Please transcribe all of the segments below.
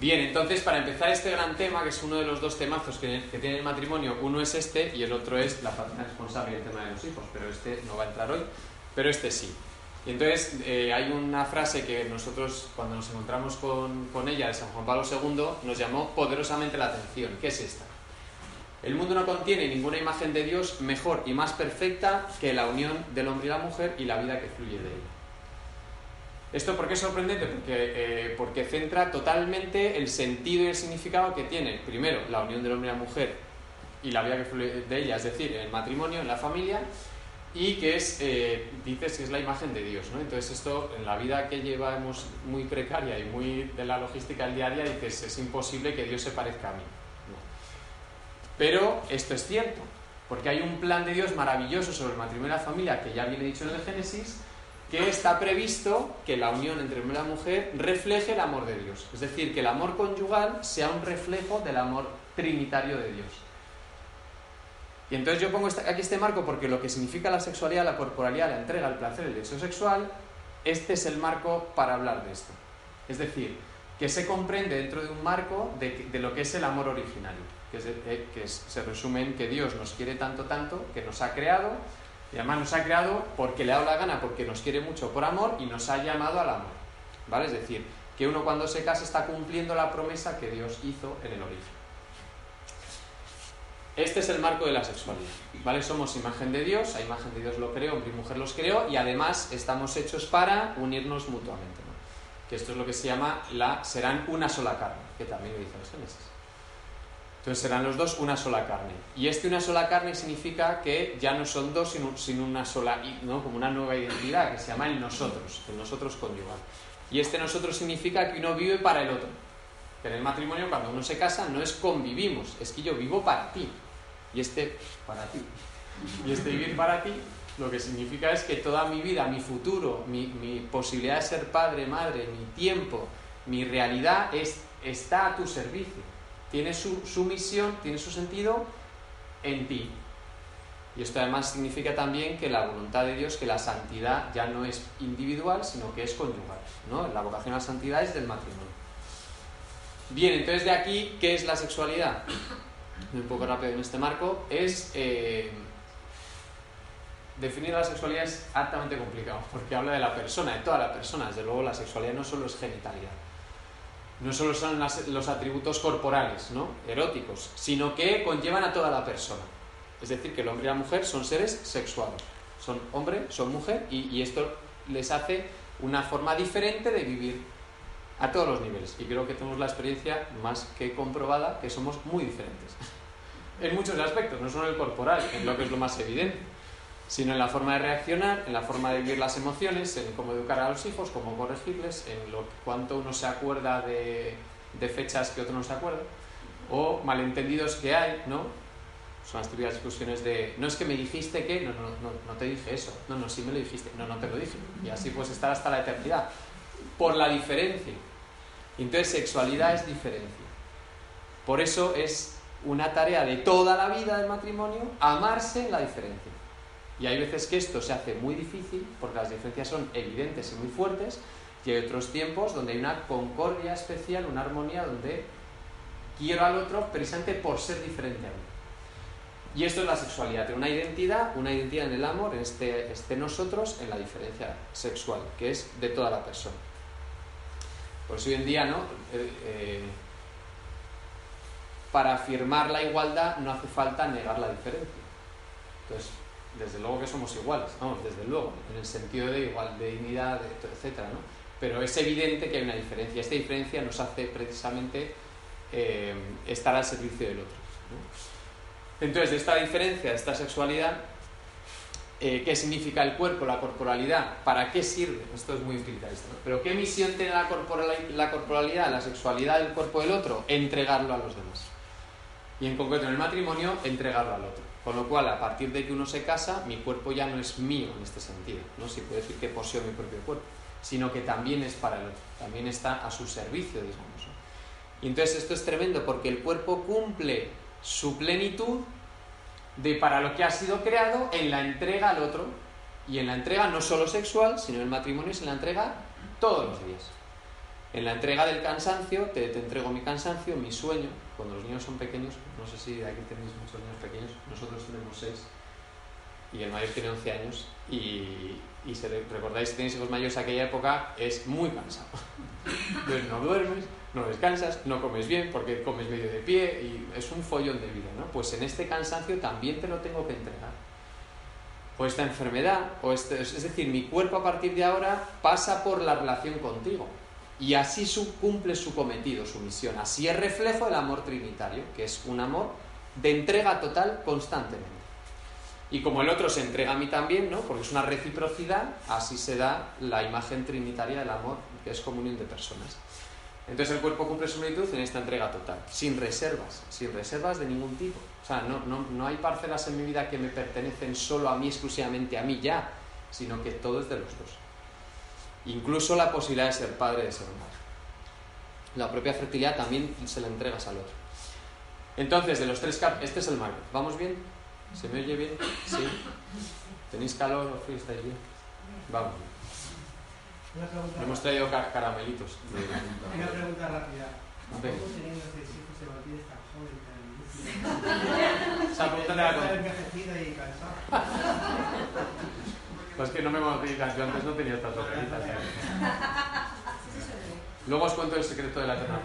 Bien, entonces para empezar este gran tema, que es uno de los dos temazos que, tiene el matrimonio, uno es este y el otro es la patrona responsable del tema de los hijos, pero este no va a entrar hoy, pero este sí. Y entonces eh, hay una frase que nosotros cuando nos encontramos con, con ella de San Juan Pablo II nos llamó poderosamente la atención, que es esta. El mundo no contiene ninguna imagen de Dios mejor y más perfecta que la unión del hombre y la mujer y la vida que fluye de ella. ¿Esto por qué es sorprendente? Porque, eh, porque centra totalmente el sentido y el significado que tiene, primero, la unión del hombre y la mujer y la vida que fluye de ella, es decir, el matrimonio, en la familia, y que es, eh, dices que es la imagen de Dios, ¿no? Entonces esto, en la vida que llevamos muy precaria y muy de la logística del día a día, dices, es imposible que Dios se parezca a mí. Pero esto es cierto, porque hay un plan de Dios maravilloso sobre el matrimonio y la familia, que ya viene dicho en el Génesis, que está previsto que la unión entre hombre y mujer refleje el amor de Dios. Es decir, que el amor conyugal sea un reflejo del amor trinitario de Dios. Y entonces yo pongo aquí este marco porque lo que significa la sexualidad, la corporalidad, la entrega, el placer, el deseo sexual, este es el marco para hablar de esto. Es decir, que se comprende dentro de un marco de, lo que es el amor originario, que, eh, se resume en que Dios nos quiere tanto, tanto, que nos ha creado, y además nos ha creado porque le ha dado la gana, porque nos quiere mucho por amor y nos ha llamado al amor. ¿Vale? Es decir, que uno cuando se casa está cumpliendo la promesa que Dios hizo en el origen. Este es el marco de la sexualidad. ¿Vale? Somos imagen de Dios, a imagen de Dios lo creó, hombre y mujer los creó, y además estamos hechos para unirnos mutuamente. Que esto es lo que se llama la serán una sola carne, que también lo dice los Génesis. Entonces serán los dos una sola carne. Y este una sola carne significa que ya no son dos, sino, una sola, ¿no? como una nueva identidad que se llama el nosotros, el nosotros conyugal. Y este nosotros significa que uno vive para el otro. en el matrimonio, cuando uno se casa, no es convivimos, es que yo vivo para ti. Y este, para ti. Y este vivir para ti, lo que significa es que toda mi vida, mi futuro, mi, mi posibilidad de ser padre, madre, mi tiempo, mi realidad es, está a tu servicio tiene su, misión, tiene su sentido en ti. Y esto además significa también que la voluntad de Dios, que la santidad ya no es individual, sino que es conyugal. ¿no? La vocación a la santidad es del matrimonio. Bien, entonces de aquí, ¿qué es la sexualidad? Un poco rápido en este marco, es... Eh, definir la sexualidad es altamente complicado, porque habla de la persona, de toda la persona. Desde luego la sexualidad no solo es genitalidad no solo son los atributos corporales, ¿no? eróticos, sino que conllevan a toda la persona. Es decir, que el hombre y la mujer son seres sexuales. Son hombre, son mujer, y, esto les hace una forma diferente de vivir a todos los niveles. Y creo que tenemos la experiencia más que comprobada que somos muy diferentes. en muchos aspectos, no solo en el corporal, en lo que es lo más evidente sino en la forma de reaccionar, en la forma de vivir las emociones, en cómo educar a los hijos, cómo corregirles, en lo cuánto uno se acuerda de, fechas que otro no se acuerda, o malentendidos que hay, ¿no? Son las típicas discusiones de, no es que me dijiste que, no, no, no, no te dije eso, no, no, sí me lo dijiste, no, no te lo dije, y así puedes estar hasta la eternidad, por la diferencia. Entonces, sexualidad es diferencia. Por eso es una tarea de toda la vida del matrimonio amarse en la diferencia. Y hay veces que esto se hace muy difícil porque las diferencias son evidentes y muy fuertes y hay otros tiempos donde hay una concordia especial, una armonía donde quiero al otro precisamente por ser diferente a mí. Y esto es la sexualidad, una identidad, una identidad en el amor, en este, este nosotros, en la diferencia sexual, que es de toda la persona. Por eso hoy en día, ¿no? Eh, eh, para afirmar la igualdad no hace falta negar la diferencia. Entonces, desde luego que somos iguales, vamos, desde luego, en el sentido de igual, de dignidad, etcétera, ¿no? Pero es evidente que hay una diferencia. Esta diferencia nos hace precisamente eh, estar al servicio del otro. Entonces, de esta diferencia, de esta sexualidad, eh, ¿qué significa el cuerpo, la corporalidad? ¿Para qué sirve? Esto es muy utilitarista. ¿no? Pero ¿qué misión tiene la, la corporalidad, la sexualidad del cuerpo del otro? Entregarlo a los demás. Y en concreto en el matrimonio, entregarlo al otro. Con lo cual, a partir de que uno se casa, mi cuerpo ya no es mío en este sentido. No se puede decir que poseo mi propio cuerpo, sino que también es para el otro, también está a su servicio, digamos. Y entonces esto es tremendo porque el cuerpo cumple su plenitud de para lo que ha sido creado en la entrega al otro. Y en la entrega no solo sexual, sino en el matrimonio es en la entrega todos los días. En la entrega del cansancio, te, te, entrego mi cansancio, mi sueño. Cuando los niños son pequeños, no sé si aquí tenéis muchos niños pequeños, nosotros tenemos seis y el mayor tiene 11 años. Y, y si recordáis, si tenéis hijos mayores aquella época, es muy cansado. Entonces no duermes, no descansas, no comes bien porque comes medio de pie y es un follón de vida, ¿no? Pues en este cansancio también te lo tengo que entregar. O esta enfermedad, o este, es decir, mi cuerpo a partir de ahora pasa por la relación contigo. Y así su, cumple su cometido, su misión. Así es reflejo del amor trinitario, que es un amor de entrega total constantemente. Y como el otro se entrega a mí también, ¿no? porque es una reciprocidad, así se da la imagen trinitaria del amor, que es comunión de personas. Entonces el cuerpo cumple su plenitud en esta entrega total, sin reservas, sin reservas de ningún tipo. O sea, no, no, no hay parcelas en mi vida que me pertenecen solo a mí, exclusivamente a mí ya, sino que todo es de los dos. Incluso la posibilidad de ser padre, de ser madre. La propia fertilidad también se la entregas al otro. Entonces, de los tres cap este es el marco. ¿Vamos bien? ¿Se me oye bien? ¿Sí? ¿Tenéis calor o frío? ¿Estáis bien? Vamos. Hemos traído caramelitos. Una pregunta rápida. ¿Cómo teniendo seis hijos se mantiene tan joven, tan Esa pregunta la envejecida y cansada. Pues que no me conocí, yo antes no tenía estas ojeritas. Luego os cuento el secreto de la eterna.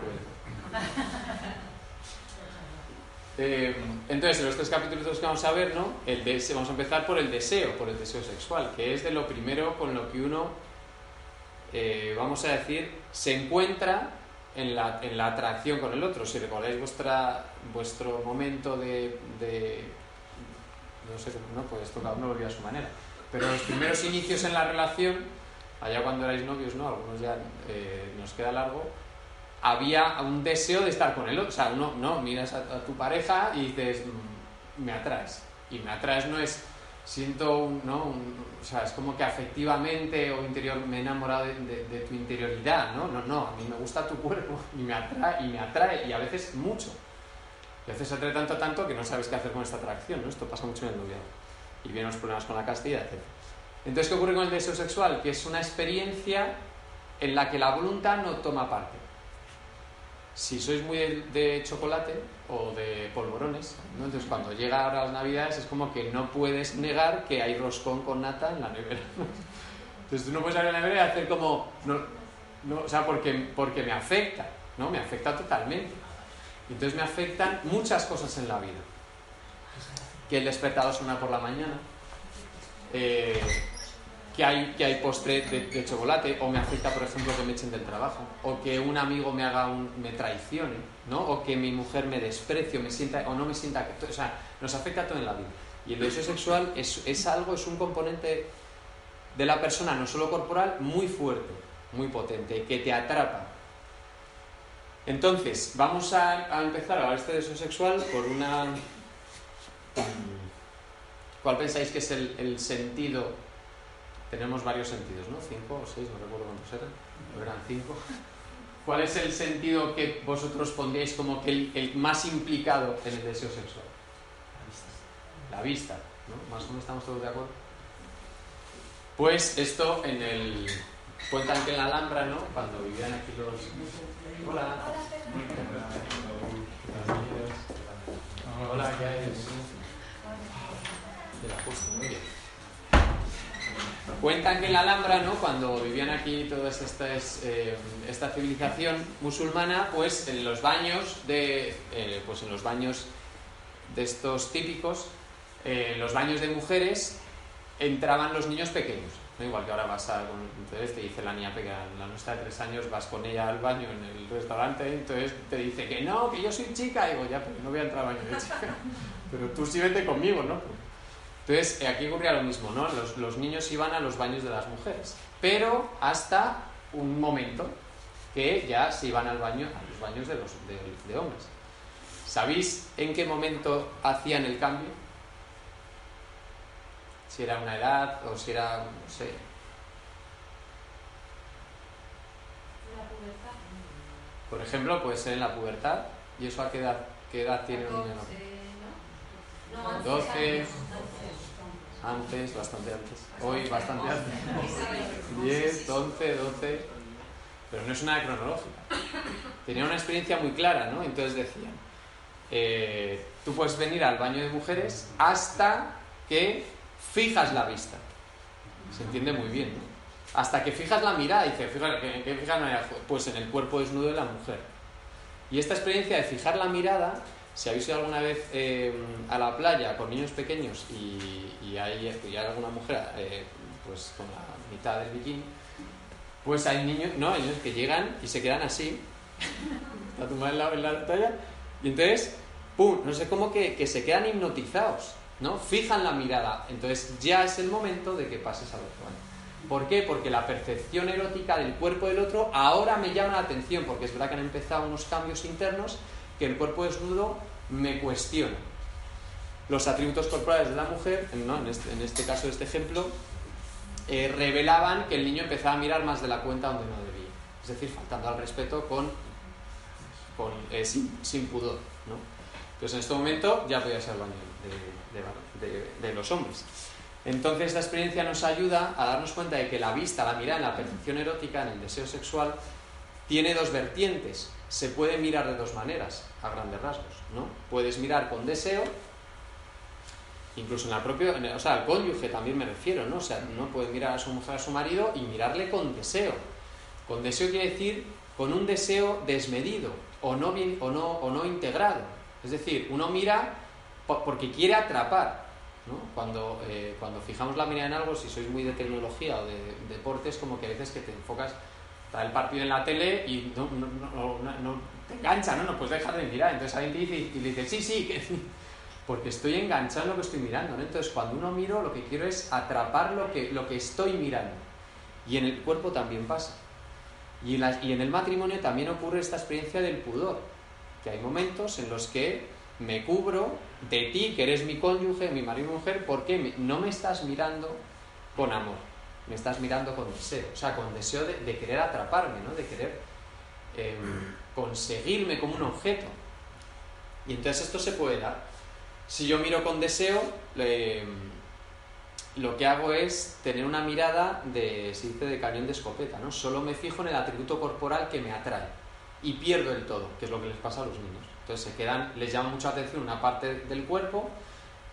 Eh, entonces, en los tres capítulos que vamos a ver, ¿no? El deseo, vamos a empezar por el deseo, por el deseo sexual, que es de lo primero con lo que uno, eh, vamos a decir, se encuentra en la, en la, atracción con el otro. Si recordáis vuestra, vuestro momento de, de no sé, no, pues esto cada uno lo a su manera pero los primeros inicios en la relación, allá cuando erais novios, ¿no? Algunos ya eh, nos queda largo, había un deseo de estar con él. O sea, uno, no, miras a, tu pareja y dices, mm, me atraes. Y me atraes no es, siento, un, ¿no? o sea, es como que afectivamente o interior me he enamorado de, tu interioridad, ¿no? No, no, a mí me gusta tu cuerpo y me atrae, y me atrae, y a veces mucho. Y a veces atrae tanto, tanto que no sabes qué hacer con esta atracción, ¿no? Esto pasa mucho en el noviazgo y vienen los problemas con la castidad, etc. Entonces, ¿qué ocurre con el deseo sexual? Que es una experiencia en la que la voluntad no toma parte. Si sois muy de, chocolate o de polvorones, entonces cuando llega ahora las navidades es como que no puedes negar que hay roscón con nata en la nevera. Entonces tú no puedes abrir la nevera y hacer como... No, no, o sea, porque, porque me afecta, ¿no? Me afecta totalmente. Entonces me afectan muchas cosas en la vida que el despertador suena por la mañana, eh, que, hay, que hay postre de, chocolate, o me afecta, por ejemplo, que me echen del trabajo, o que un amigo me haga un, me traicione, ¿no? o que mi mujer me desprecie, o, me sienta, o no me sienta... O sea, nos afecta todo en la vida. Y el deseo sexual es, es algo, es un componente de la persona, no solo corporal, muy fuerte, muy potente, que te atrapa. Entonces, vamos a, a empezar a hablar este deseo sexual por una ¿Cuál pensáis que es el, sentido? Tenemos varios sentidos, ¿no? Cinco o seis, no recuerdo cuántos eran. eran cinco? ¿Cuál es el sentido que vosotros pondríais como que el, más implicado en el deseo sexual? La vista. ¿no? Más o menos estamos todos de acuerdo. Pues esto en el. Cuentan que en la Alhambra, ¿no? Cuando vivían aquí los. Hola. Hola, ¿qué hay? Cuentan que en la Alhambra, ¿no? cuando vivían aquí toda esta, eh, esta civilización musulmana, pues en los baños de, eh, pues en los baños de estos típicos, eh, los baños de mujeres, entraban los niños pequeños. ¿no? Igual que ahora vas a, entonces te dice la niña pequeña, la nuestra de tres años, vas con ella al baño en el restaurante, entonces te dice que no, que yo soy chica, y digo, ya, pero no voy a entrar al baño de chica, pero tú sí vete conmigo, ¿no? Entonces, eh, aquí ocurría lo mismo, ¿no? Los, niños iban a los baños de las mujeres, pero hasta un momento que ya se iban al baño, a los baños de, los, de, hombres. ¿Sabéis en qué momento hacían el cambio? Si era una edad o si era, no sé. Por ejemplo, puede ser en la pubertad. ¿Y eso a qué edad, qué edad tiene un niño? 12, antes, bastante antes. Hoy, bastante antes. 10, 11, 12. pero no es una cronológica. Tenía una experiencia muy clara, ¿no? Entonces decían, eh, tú puedes venir al baño de mujeres hasta que fijas la vista. Se entiende muy bien, ¿no? Hasta que fijas la mirada, dice, ¿en qué fijas la mirada? Pues en el cuerpo desnudo de la mujer. Y esta experiencia de fijar la mirada, si habéis ido alguna vez eh, a la playa con niños pequeños y, hay, alguna mujer eh, pues con la mitad del bikini, pues hay niños, no, hay niños que llegan y se quedan así, a tu la, en la talla, y entonces, ¡pum! No sé cómo que, que se quedan hipnotizados, ¿no? Fijan la mirada, entonces ya es el momento de que pases al otro año. ¿Por qué? Porque la percepción erótica del cuerpo del otro ahora me llama la atención, porque es verdad que han empezado unos cambios internos que el cuerpo desnudo me cuestiona. Los atributos corporales de la mujer, ¿no? en, este, en este caso de este ejemplo, eh, revelaban que el niño empezaba a mirar más de la cuenta donde no debía. Es decir, faltando al respeto con, con eh, sin, pudor. ¿no? Entonces en este momento ya podía ser baño de, de, los hombres. Entonces esta experiencia nos ayuda a darnos cuenta de que la vista, la mirada en la percepción erótica, en el deseo sexual, tiene dos vertientes. Se puede mirar de dos maneras, a grandes rasgos. ¿no? Puedes mirar con deseo incluso en la propia, o sea, al cónyuge también me refiero, ¿no? O sea, no puede mirar a su mujer, a su marido y mirarle con deseo. Con deseo quiere decir con un deseo desmedido o no, bien, o no, o no integrado. Es decir, uno mira porque quiere atrapar. ¿no? Cuando, eh, cuando fijamos la mirada en algo, si sois muy de tecnología o de, deportes, como que a veces que te enfocas, está el partido en la tele y no, no, no, te engancha, ¿no? No puedes dejar de mirar. Entonces alguien te dice y le dice, sí, sí, que porque estoy enganchado en lo que estoy mirando. ¿no? Entonces, cuando uno miro, lo que quiero es atrapar lo que, lo que estoy mirando. Y en el cuerpo también pasa. Y en, y en el matrimonio también ocurre esta experiencia del pudor, que hay momentos en los que me cubro de ti, que eres mi cónyuge, mi marido y mujer, porque no me estás mirando con amor, me estás mirando con deseo, o sea, con deseo de, querer atraparme, ¿no? de querer em, conseguirme como un objeto. Y entonces esto se puede dar. Si yo miro con deseo, lo que hago es tener una mirada de, se dice, de cañón de escopeta, ¿no? Solo me fijo en el atributo corporal que me atrae y pierdo el todo, que es lo que les pasa a los niños. Entonces se quedan, les llama mucha atención una parte del cuerpo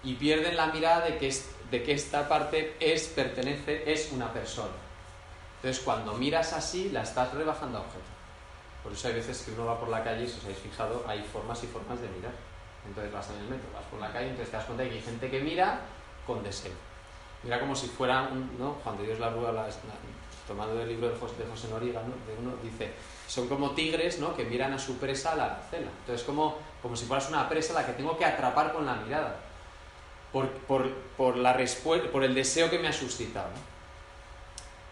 y pierden la mirada de que, de que esta parte es, pertenece, es una persona. Entonces cuando miras así, la estás rebajando a objeto. Por eso hay veces que uno va por la calle y si os habéis fijado, hay formas y formas de mirar. Entonces vas en el metro, vas por la calle, entonces te das cuenta de que hay gente que mira con deseo. Mira como si fuera un, ¿no? Cuando Dios la rúa, tomando el libro de José, de José Noriega, ¿no? de uno, dice, son como tigres ¿no? que miran a su presa a la cena. Entonces como, como si fueras una presa a la que tengo que atrapar con la mirada. Por, por, por, la por el deseo que me ha suscitado.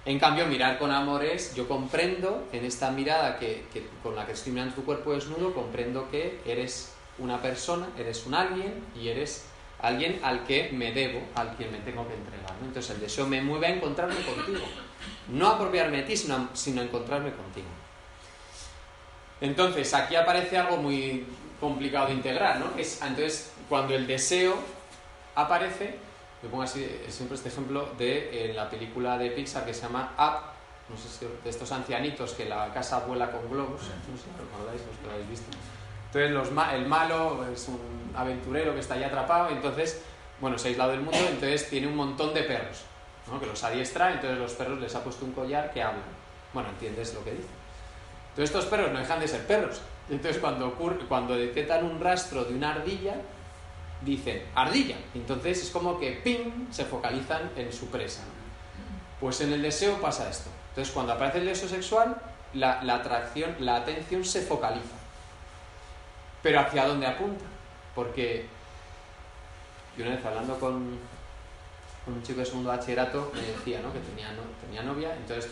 En cambio, mirar con amor es, yo comprendo en esta mirada que, que, con la que estoy mirando tu cuerpo desnudo, comprendo que eres una persona, eres un alguien y eres alguien al que me debo, al quien me tengo que entregar. Entonces el deseo me mueve a encontrarme contigo. No apropiarme de ti, sino, sino a encontrarme contigo. Entonces aquí aparece algo muy complicado de integrar, ¿no? es, entonces, cuando el deseo aparece, me pongo así siempre este ejemplo de la película de Pixar que se llama Up, no sé si de estos ancianitos que la casa vuela con globos, no sé si lo recordáis, los que lo habéis visto. Entonces el malo es un aventurero que está ahí atrapado, entonces, bueno, se ha aislado del mundo, entonces tiene un montón de perros, ¿no? que los adiestra, entonces los perros les ha puesto un collar que hablan. Bueno, entiendes lo que dice. Entonces estos perros no dejan de ser perros. Entonces cuando, ocurre, cuando detectan un rastro de una ardilla, dicen, ardilla. Entonces es como que, ¡ping!, se focalizan en su presa. Pues en el deseo pasa esto. Entonces cuando aparece el deseo sexual, la, atracción, la atención se focaliza. Pero ¿hacia dónde apunta? Porque yo una vez hablando con, un chico de segundo bachillerato me decía ¿no? que tenía, tenía novia, entonces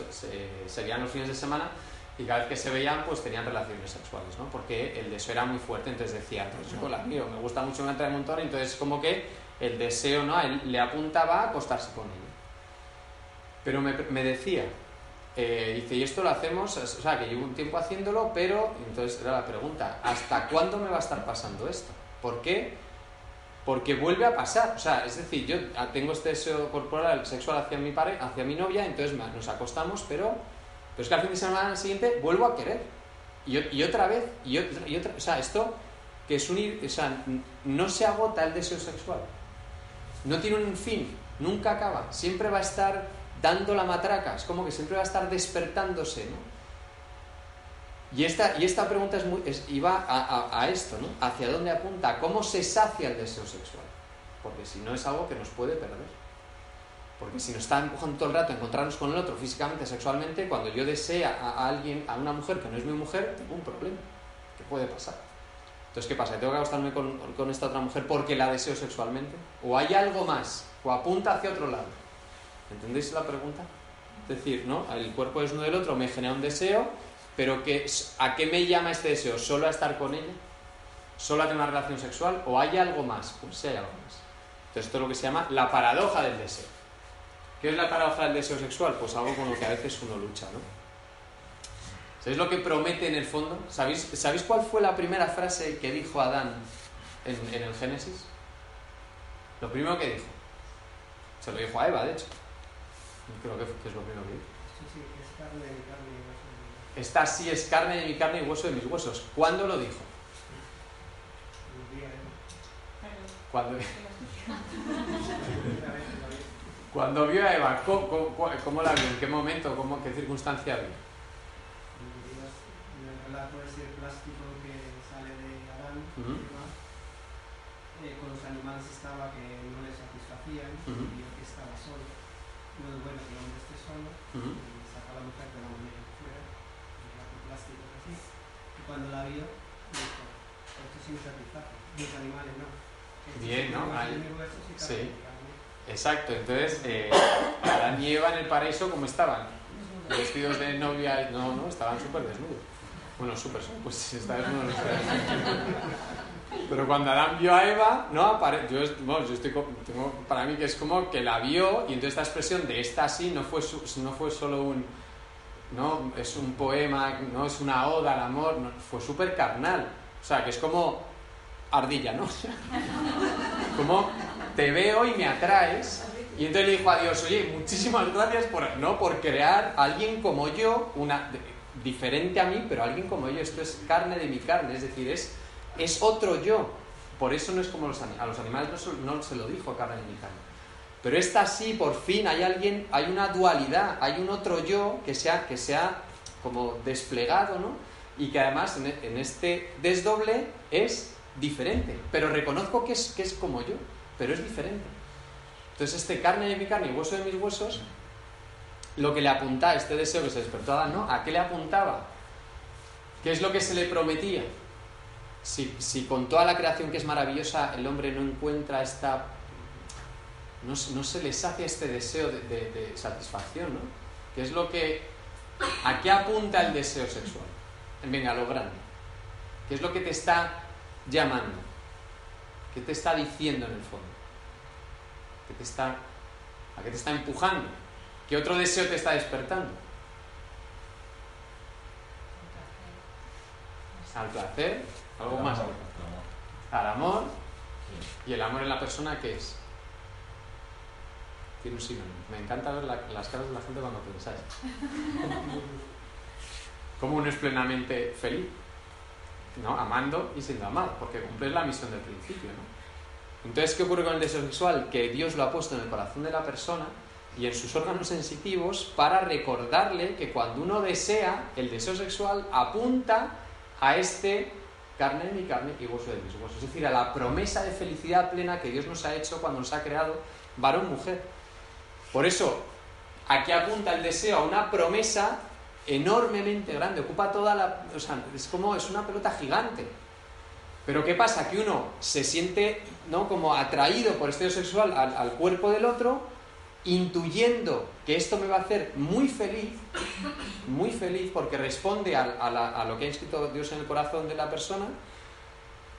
se, veían los fines de semana y cada vez que se veían pues tenían relaciones sexuales, ¿no? porque el deseo era muy fuerte, entonces decía, pues yo la mío, me gusta mucho en montón, entonces como que el deseo ¿no? él le apuntaba a acostarse con ella. Pero me, me decía, eh, dice, y esto lo hacemos, o sea, que llevo un tiempo haciéndolo, pero entonces era la pregunta, ¿hasta cuándo me va a estar pasando esto? ¿Por qué? Porque vuelve a pasar, o sea, es decir, yo tengo este deseo corporal, sexual hacia mi, hacia mi novia, entonces nos acostamos, pero Pero es que al fin de semana siguiente vuelvo a querer. Y, otra vez, y otra, y otra, o sea, esto que es unir, o sea, no se agota el deseo sexual. No tiene un fin, nunca acaba, siempre va a estar dando la matraca, es como que siempre va a estar despertándose, ¿no? Y esta, y esta pregunta es muy, es, iba a, a, esto, ¿no? ¿Hacia dónde apunta? ¿Cómo se sacia el deseo sexual? Porque si no es algo que nos puede perder. Porque si nos está empujando todo el rato a encontrarnos con el otro físicamente, sexualmente, cuando yo desea a, alguien, a una mujer que no es mi mujer, tengo un problema. ¿Qué puede pasar? Entonces, ¿qué pasa? ¿Tengo que acostarme con, con esta otra mujer porque la deseo sexualmente? ¿O hay algo más? ¿O apunta hacia otro lado? ¿Entendéis la pregunta? Es decir, ¿no? El cuerpo desnudo del otro me genera un deseo, pero que, ¿a qué me llama este deseo? ¿Solo a estar con ella? ¿Solo a tener una relación sexual? ¿O hay algo más? Pues sí hay algo más. Entonces, esto es lo que se llama la paradoja del deseo. ¿Qué es la paradoja del deseo sexual? Pues algo con lo que a veces uno lucha, ¿no? ¿Sabéis lo que promete en el fondo? ¿Sabéis, ¿sabéis cuál fue la primera frase que dijo Adán en, en, el Génesis? Lo primero que dijo. Se lo dijo a Eva, de hecho. Creo que, que es lo primero que dijo. Sí, sí, es carne de mi carne y hueso de mi hueso. Esta sí es carne de mi carne y hueso de mis huesos. ¿Cuándo lo dijo? Un día, ¿eh? Cuando, Primera vez que lo vi. Cuando vio a Eva, ¿cómo, cómo, cómo la vio? ¿En qué momento? ¿Cómo, ¿Qué circunstancia vio? En relato ese plástico que sale de Adán, y demás, eh, con los animales estaba que no le satisfacían, Ujú. y vio que estaba solo. No es bueno que el hombre esté solo, Ujú. y saca a la mujer de la mujer fuera, la con plástico así. Y cuando la vio, dijo, esto sí me satisface, los animales no. Bien, ¿no? sí. Exacto, entonces eh, Adán y Eva en el paraíso, ¿cómo estaban? Vestidos de novia, no, no, estaban súper desnudos. Bueno, súper, pues está desnudo no. Pero cuando Adán vio a Eva, no, yo, bueno, yo estoy, tengo, para mí que es como que la vio y entonces esta expresión de esta así no fue, no fue solo un, no, es un poema, no es una oda al amor, no, fue súper carnal. O sea, que es como ardilla, ¿no? como te veo y me atraes. Y entonces le dijo a Dios, oye, muchísimas gracias por, ¿no? por crear a alguien como yo, una, diferente a mí, pero alguien como yo. Esto es carne de mi carne, es decir, es, es otro yo. Por eso no es como los, a los animales, no, no se lo dijo carne de mi carne. Pero esta sí, por fin, hay alguien, hay una dualidad, hay un otro yo que se ha, que se ha como desplegado, ¿no? Y que además en, en este desdoble es diferente. Pero reconozco que es, que es como yo, pero es diferente. Entonces este carne de mi carne y hueso de mis huesos, lo que le apuntaba, este deseo que se despertó a Adán, ¿no? ¿A qué le apuntaba? ¿Qué es lo que se le prometía? Si, si con toda la creación que es maravillosa el hombre no encuentra esta... No, no se le sacia este deseo de, de- de satisfacción, ¿no? ¿Qué es lo que... ¿A qué apunta el deseo sexual? Venga, lo grande. ¿Qué es lo que te está llamando? ¿Qué te está diciendo en el fondo? ¿Qué te está, ¿A qué te está empujando? ¿Qué otro deseo te está despertando? Al placer, algo más. Al amor. ¿Y el amor en la persona qué es? Tiene un sinónimo. Me encanta ver la- las caras de la gente cuando pensáis. ¿Cómo uno es plenamente feliz? ¿No? Amando y siendo amado, porque cumples la misión del principio, ¿no? Entonces, ¿qué ocurre con el deseo sexual? Que Dios lo ha puesto en el corazón de la persona y en sus órganos sensitivos para recordarle que cuando uno desea, el deseo sexual apunta a este carne de mi carne y hueso de mis huesos. Es decir, a la promesa de felicidad plena que Dios nos ha hecho cuando nos ha creado varón-mujer. Por eso, aquí apunta el deseo a una promesa enormemente grande, ocupa toda la... O sea, es como, es una pelota gigante. Pero ¿qué pasa? Que uno se siente ¿no? como atraído por este sexual al, cuerpo del otro, intuyendo que esto me va a hacer muy feliz, muy feliz, porque responde a, a lo que ha inscrito Dios en el corazón de la persona,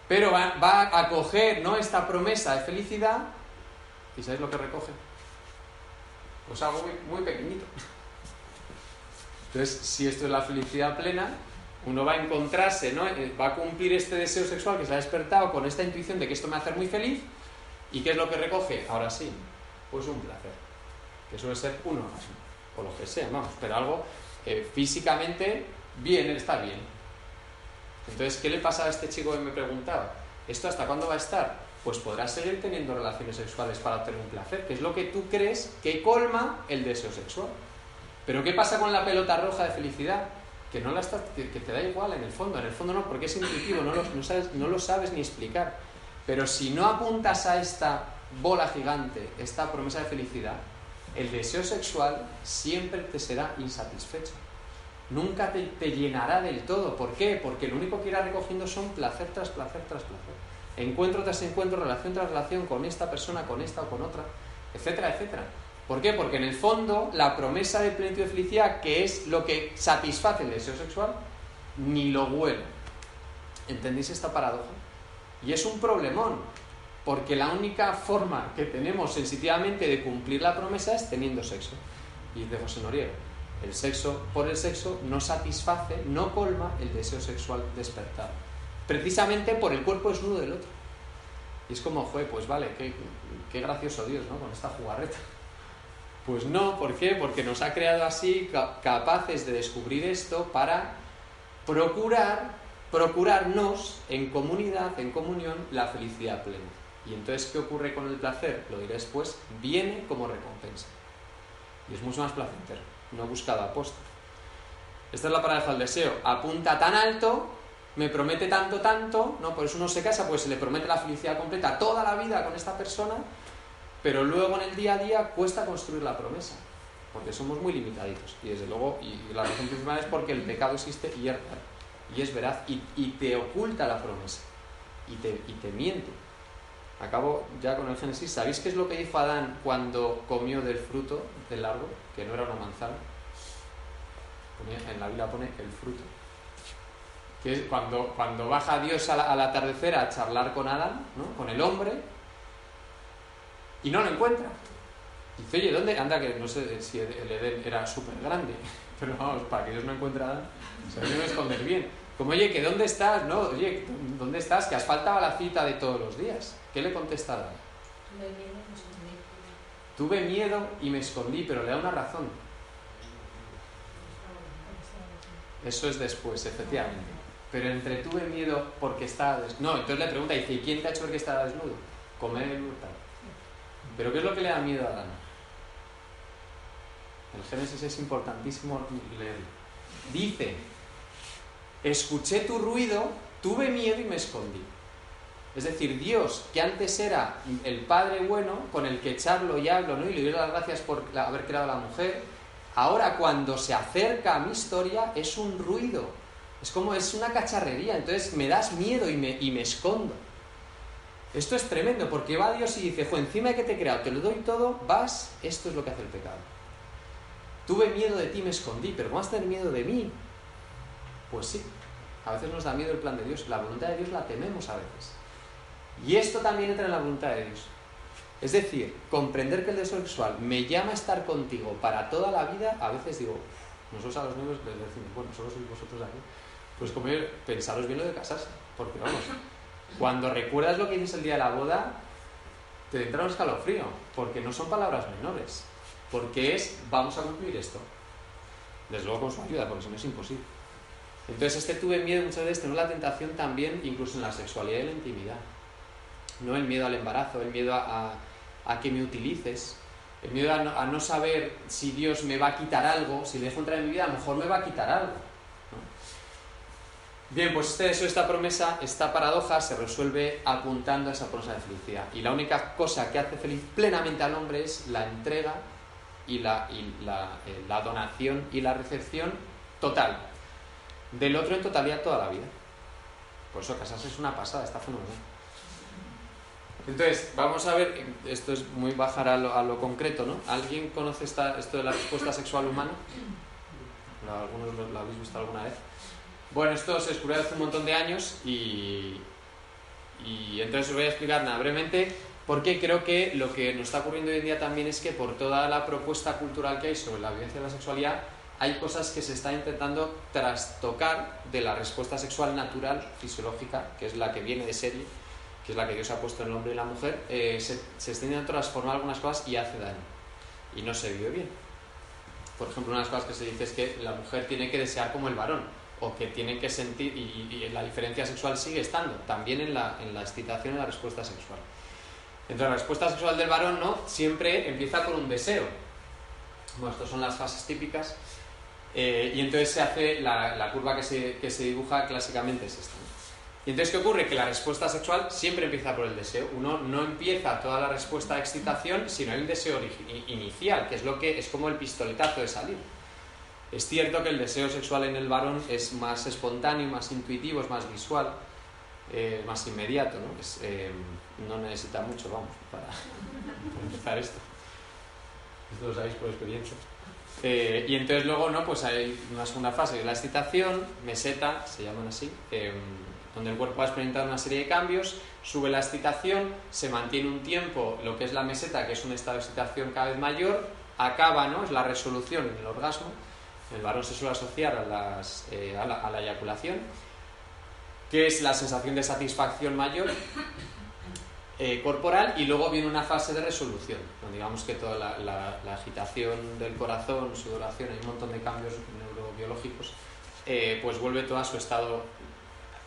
pero va, va a acoger ¿no? esta promesa de felicidad, ¿y sabéis lo que recoge? Pues algo muy pequeñito. Entonces, si esto es la felicidad plena, uno va a encontrarse, ¿no? Eh, va a cumplir este deseo sexual que se ha despertado con esta intuición de que esto me va a hacer muy feliz. ¿Y qué es lo que recoge? Ahora sí, pues un placer, que suele ser un orgasmo, o lo que sea, vamos, pero algo físicamente bien, está bien. Entonces, ¿qué le pasa a este chico que me preguntaba? ¿Esto hasta cuándo va a estar? Pues podrás seguir teniendo relaciones sexuales para obtener un placer, que es lo que tú crees que colma el deseo sexual. Pero ¿qué pasa con la pelota roja de felicidad? Que, no la estás, que, te da igual en el fondo, en el fondo no, porque es intuitivo, no lo, sabes, no lo sabes ni explicar. Pero si no apuntas a esta bola gigante, esta promesa de felicidad, el deseo sexual siempre te será insatisfecho. Nunca te, te, llenará del todo. ¿Por qué? Porque lo único que irá recogiendo son placer tras placer tras placer. Encuentro tras encuentro, relación tras relación con esta persona, con esta o con otra, etcétera, etcétera. ¿Por qué? Porque en el fondo la promesa de plenitud de felicidad, que es lo que satisface el deseo sexual, ni lo huele. ¿Entendéis esta paradoja? Y es un problemón, porque la única forma que tenemos sensitivamente de cumplir la promesa es teniendo sexo. Y de José Noriega, el sexo por el sexo no satisface, no colma el deseo sexual despertado. Precisamente por el cuerpo desnudo del otro. Y es como, joder, pues vale, qué, qué gracioso Dios, ¿no? Con esta jugarreta. Pues no, ¿por qué? Porque nos ha creado así capaces de descubrir esto para procurar, procurarnos en comunidad, en comunión, la felicidad plena. Y entonces, ¿qué ocurre con el placer? Lo diré después, viene como recompensa. Y es mucho más placentero, no buscado aposta. Esta es la paradoja del deseo. Apunta tan alto, me promete tanto, tanto, ¿no? Por eso uno se casa, pues se le promete la felicidad completa toda la vida con esta persona, pero luego en el día a día cuesta construir la promesa, porque somos muy limitaditos. Y desde luego, y la razón principal es porque el pecado existe y es, veraz, y, te oculta la promesa, y te, y te miente. Acabo ya con el Génesis. ¿Sabéis qué es lo que dijo Adán cuando comió del fruto del árbol? Que no era una manzana. En la Biblia pone el fruto. Que es cuando, cuando baja Dios al, al atardecer a charlar con Adán, ¿no? con el hombre, y no lo encuentra. Dice, oye, ¿dónde? Anda, que no sé si el Edén era súper grande, pero vamos, para que Dios no encuentre nada, se debe esconder bien. Como, oye, que ¿dónde estás? No, oye, ¿dónde estás? Que has faltado a la cita de todos los días. ¿Qué le contesta Tuve miedo y me escondí, pero le da una razón. Eso es después, efectivamente. Pero entre tuve miedo porque estaba desnudo. No, entonces le pregunta, dice, ¿y quién te ha hecho ver que estaba desnudo? Comer el hurtado. Pero ¿qué es lo que le da miedo a Adán? El Génesis es importantísimo leerlo. Dice, escuché tu ruido, tuve miedo y me escondí. Es decir, Dios, que antes era el Padre bueno, con el que charlo y hablo, ¿no? y le doy las gracias por haber creado a la mujer, ahora cuando se acerca a mi historia es un ruido. Es como, es una cacharrería, entonces me das miedo y me, y me escondo. Esto es tremendo, porque va Dios y dice, jo, encima de que te he creado, te lo doy todo, vas, esto es lo que hace el pecado. Tuve miedo de ti, me escondí, pero ¿cómo vas a tener miedo de mí? Pues sí, a veces nos da miedo el plan de Dios, la voluntad de Dios la tememos a veces. Y esto también entra en la voluntad de Dios. Es decir, comprender que el deseo sexual me llama a estar contigo para toda la vida, a veces digo, nosotros a los nuevos les decimos, bueno, solo sois vosotros aquí, pues como pensaros bien lo de casarse, porque vamos, cuando recuerdas lo que dices el día de la boda, te entra un escalofrío, porque no son palabras menores, porque es, vamos a cumplir esto. Desde luego con su ayuda, porque si no es imposible. Entonces, este tuve miedo muchas veces, tenemos la tentación también, incluso en la sexualidad y la intimidad. No el miedo al embarazo, el miedo a, que me utilices, el miedo a no, a no, saber si Dios me va a quitar algo, si le dejo entrar en mi vida, a lo mejor me va a quitar algo. Bien, pues este esta promesa, esta paradoja se resuelve apuntando a esa promesa de felicidad. Y la única cosa que hace feliz plenamente al hombre es la entrega y la, eh, la, donación y la recepción total. Del otro en totalidad toda la vida. Por eso casarse es una pasada, está fenomenal. Entonces, vamos a ver, esto es muy bajar a lo, concreto, ¿no? ¿Alguien conoce esta, esto de la respuesta sexual humana? ¿Algunos lo habéis visto alguna vez? Bueno, esto se descubrió hace un montón de años y, y entonces os voy a explicar nada brevemente porque creo que lo que nos está ocurriendo hoy en día también es que por toda la propuesta cultural que hay sobre la violencia de la sexualidad, hay cosas que se están intentando trastocar de la respuesta sexual natural, fisiológica, que es la que viene de serie, que es la que Dios ha puesto en el hombre y la mujer, eh, se, se están intentando transformar algunas cosas y hace daño. Y no se vive bien. Por ejemplo, una de las cosas que se dice es que la mujer tiene que desear como el varón, o que tiene que sentir, y, la diferencia sexual sigue estando, también en la, en la excitación y la respuesta sexual. Entonces, la respuesta sexual del varón no siempre empieza con un deseo. Bueno, estas son las fases típicas. Eh, y entonces se hace la, la curva que se, que se, dibuja clásicamente es esta. Y entonces, ¿qué ocurre? Que la respuesta sexual siempre empieza por el deseo. Uno no empieza toda la respuesta de excitación, sino el deseo inicial, que es lo que es como el pistoletazo de salir. Es cierto que el deseo sexual en el varón es más espontáneo, más intuitivo, es más visual, eh, más inmediato, ¿no? Es, eh, no necesita mucho, vamos, para, para, empezar esto. Esto lo sabéis por experiencia. Eh, y entonces luego, ¿no? Pues hay una segunda fase, que es la excitación, meseta, se llaman así, donde el cuerpo va a experimentar una serie de cambios, sube la excitación, se mantiene un tiempo lo que es la meseta, que es un estado de excitación cada vez mayor, acaba, ¿no? Es la resolución en el orgasmo, el varón se suele asociar a, las, eh, a, la, a la eyaculación, que es la sensación de satisfacción mayor, eh, corporal y luego viene una fase de resolución, donde digamos que toda la, la, la, agitación del corazón, sudoración, hay un montón de cambios neurobiológicos, eh, pues vuelve todo a su estado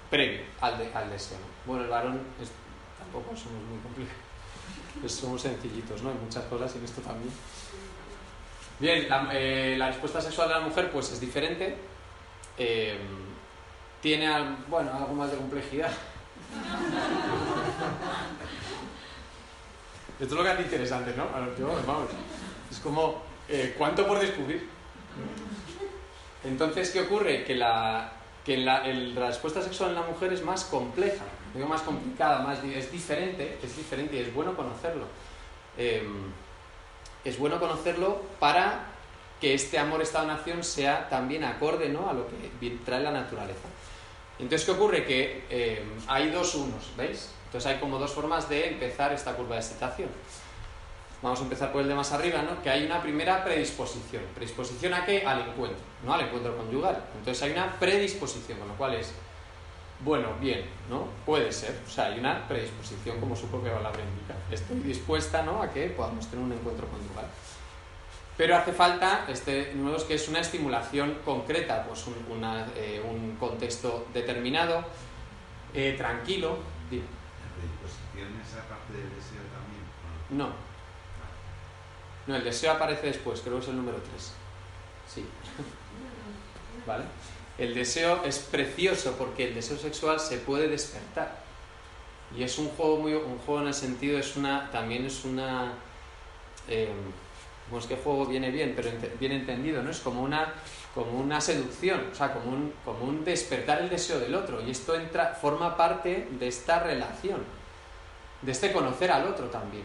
previo al, de, al deseo. ¿no? Bueno, el varón es, tampoco somos muy complicados, pues somos sencillitos, ¿no? En muchas cosas y en esto también. Bien, la, eh, la respuesta sexual de la mujer pues es diferente, tiene, bueno, algo más de complejidad. Esto es lo que hace interesante, ¿no? Vamos, es como, eh, ¿cuánto por descubrir? Entonces, ¿qué ocurre? Que, la, que la, el, la, respuesta sexual en la mujer es más compleja, digo más complicada, más, es diferente, es diferente y es bueno conocerlo. Eh, es bueno conocerlo para que este amor, esta donación sea también acorde ¿no? a lo que trae la naturaleza. Entonces, ¿qué ocurre? Que eh, hay dos unos, ¿veis? Entonces hay como dos formas de empezar esta curva de excitación. Vamos a empezar por el de más arriba, ¿no? Que hay una primera predisposición. ¿Predisposición a qué? Al encuentro, ¿no? Al encuentro conyugal. Entonces hay una predisposición, con lo cual es, bueno, bien, ¿no? Puede ser. O sea, hay una predisposición, como su propia palabra indica. Estoy dispuesta, ¿no? A que podamos tener un encuentro conyugal. Pero hace falta, este nuevo es que es una estimulación concreta, pues un, una, eh, un contexto determinado, eh, tranquilo. Dime. ¿Predisposición esa parte del deseo también? No. No, el deseo aparece después, creo que es el número 3. Sí. ¿Vale? El deseo es precioso porque el deseo sexual se puede despertar. Y es un juego muy un juego en el sentido es una también es una eh, pues que juego viene bien, pero ent bien entendido, ¿no? Es como una, como una seducción, o sea, como un, como un despertar el deseo del otro. Y esto entra, forma parte de esta relación, de este conocer al otro también.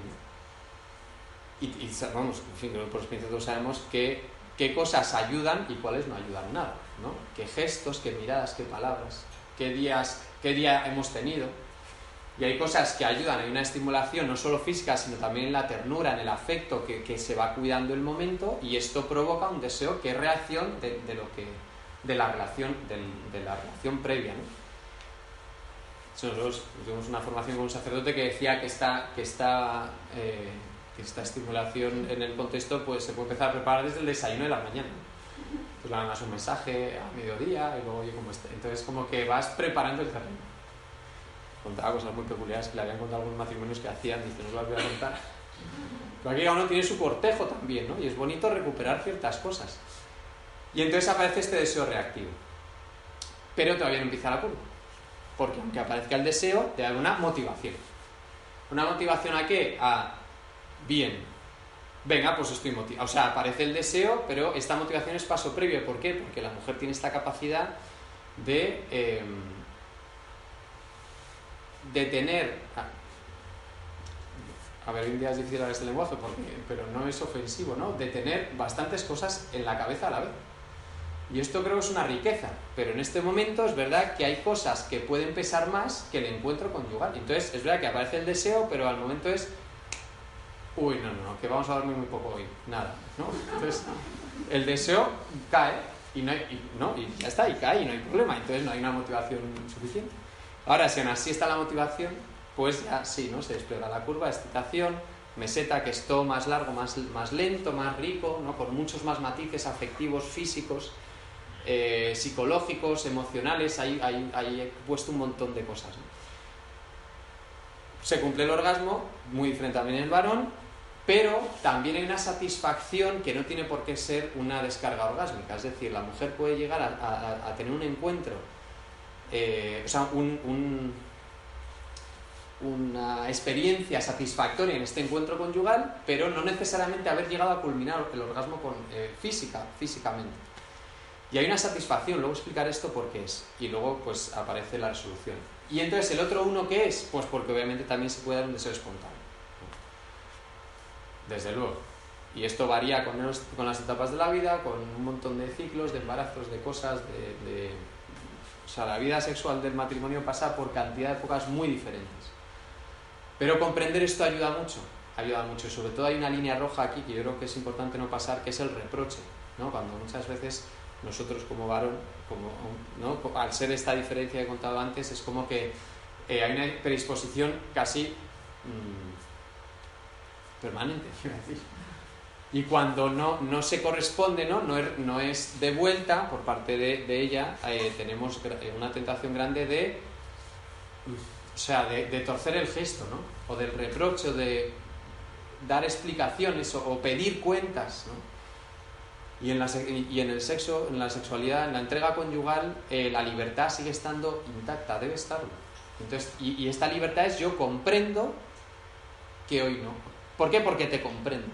Y, vamos, en fin, por experiencia todos sabemos que, qué cosas ayudan y cuáles no ayudan nada, ¿no? Qué gestos, qué miradas, qué palabras, qué días, qué día hemos tenido. Y hay cosas que ayudan, hay una estimulación no solo física, sino también en la ternura, en el afecto, que, que se va cuidando el momento y esto provoca un deseo que es reacción de, de lo que, de la relación, de, la relación previa. ¿no? Nosotros tuvimos una formación con un sacerdote que decía que esta, que esta, eh, esta estimulación en el contexto pues, se puede empezar a preparar desde el desayuno de la mañana. Entonces le mandas un mensaje a mediodía y luego oye como este. Entonces como que vas preparando el terreno contaba cosas muy peculiares que le habían contado algunos matrimonios que hacían, dice, no os las voy a contar. Pero aquí cada uno tiene su cortejo también, ¿no? Y es bonito recuperar ciertas cosas. Y entonces aparece este deseo reactivo. Pero todavía no empieza la curva. Porque aunque aparezca el deseo, te da una motivación. ¿Una motivación a qué? A, bien, venga, pues estoy motivado. O sea, aparece el deseo, pero esta motivación es paso previo. ¿Por qué? Porque la mujer tiene esta capacidad de... Eh, de tener... A ver, hoy en día es difícil hablar este lenguaje, porque, pero no es ofensivo, ¿no? De tener bastantes cosas en la cabeza a la vez. Y esto creo que es una riqueza, pero en este momento es verdad que hay cosas que pueden pesar más que el encuentro conyugal. Entonces, es verdad que aparece el deseo, pero al momento es, uy, no, no, que vamos a dormir muy poco hoy, nada, ¿no? Entonces, el deseo cae y, no, hay, y, ¿no? y ya está, y cae y no hay problema, entonces no hay una motivación suficiente. Ahora, si aún así está la motivación, pues ya sí, ¿no? Se despliega la curva, excitación, meseta, que es todo más largo, más, más lento, más rico, ¿no? con muchos más matices afectivos, físicos, eh, psicológicos, emocionales, ahí, ahí- ahí he puesto un montón de cosas. Se cumple el orgasmo, muy diferente también el varón, pero también hay una satisfacción que no tiene por qué ser una descarga orgásmica. Es decir, la mujer puede llegar a, tener un encuentro, eh, o sea, un- un- una experiencia satisfactoria en este encuentro conyugal, pero no necesariamente haber llegado a culminar el orgasmo con, eh, física, físicamente. Y hay una satisfacción, luego explicar esto por qué es, y luego pues aparece la resolución. Y entonces el otro uno qué es, pues porque obviamente también se puede dar un deseo espontáneo. Desde luego. Y esto varía con, los- con las etapas de la vida, con un montón de ciclos, de embarazos, de cosas, de, de- O sea, la vida sexual del matrimonio pasa por cantidad de épocas muy diferentes. Pero comprender esto ayuda mucho, ayuda mucho. Y sobre todo hay una línea roja aquí que yo creo que es importante no pasar, que es el reproche. ¿no? Cuando muchas veces nosotros como varón, como, ¿no? al ser esta diferencia que he contado antes, es como que eh, hay una predisposición casi mm, permanente. Y cuando no, no se corresponde, ¿no? No, es, no es de vuelta por parte de, ella, eh, tenemos eh, una tentación grande de, o sea, de, torcer el gesto, ¿no? O del reproche, o de dar explicaciones o, pedir cuentas, ¿no? Y en, la, y en el sexo, en la sexualidad, en la entrega conyugal, eh, la libertad sigue estando intacta, debe estarlo. Entonces, y esta libertad es yo comprendo que hoy no. ¿Por qué? Porque te comprendo.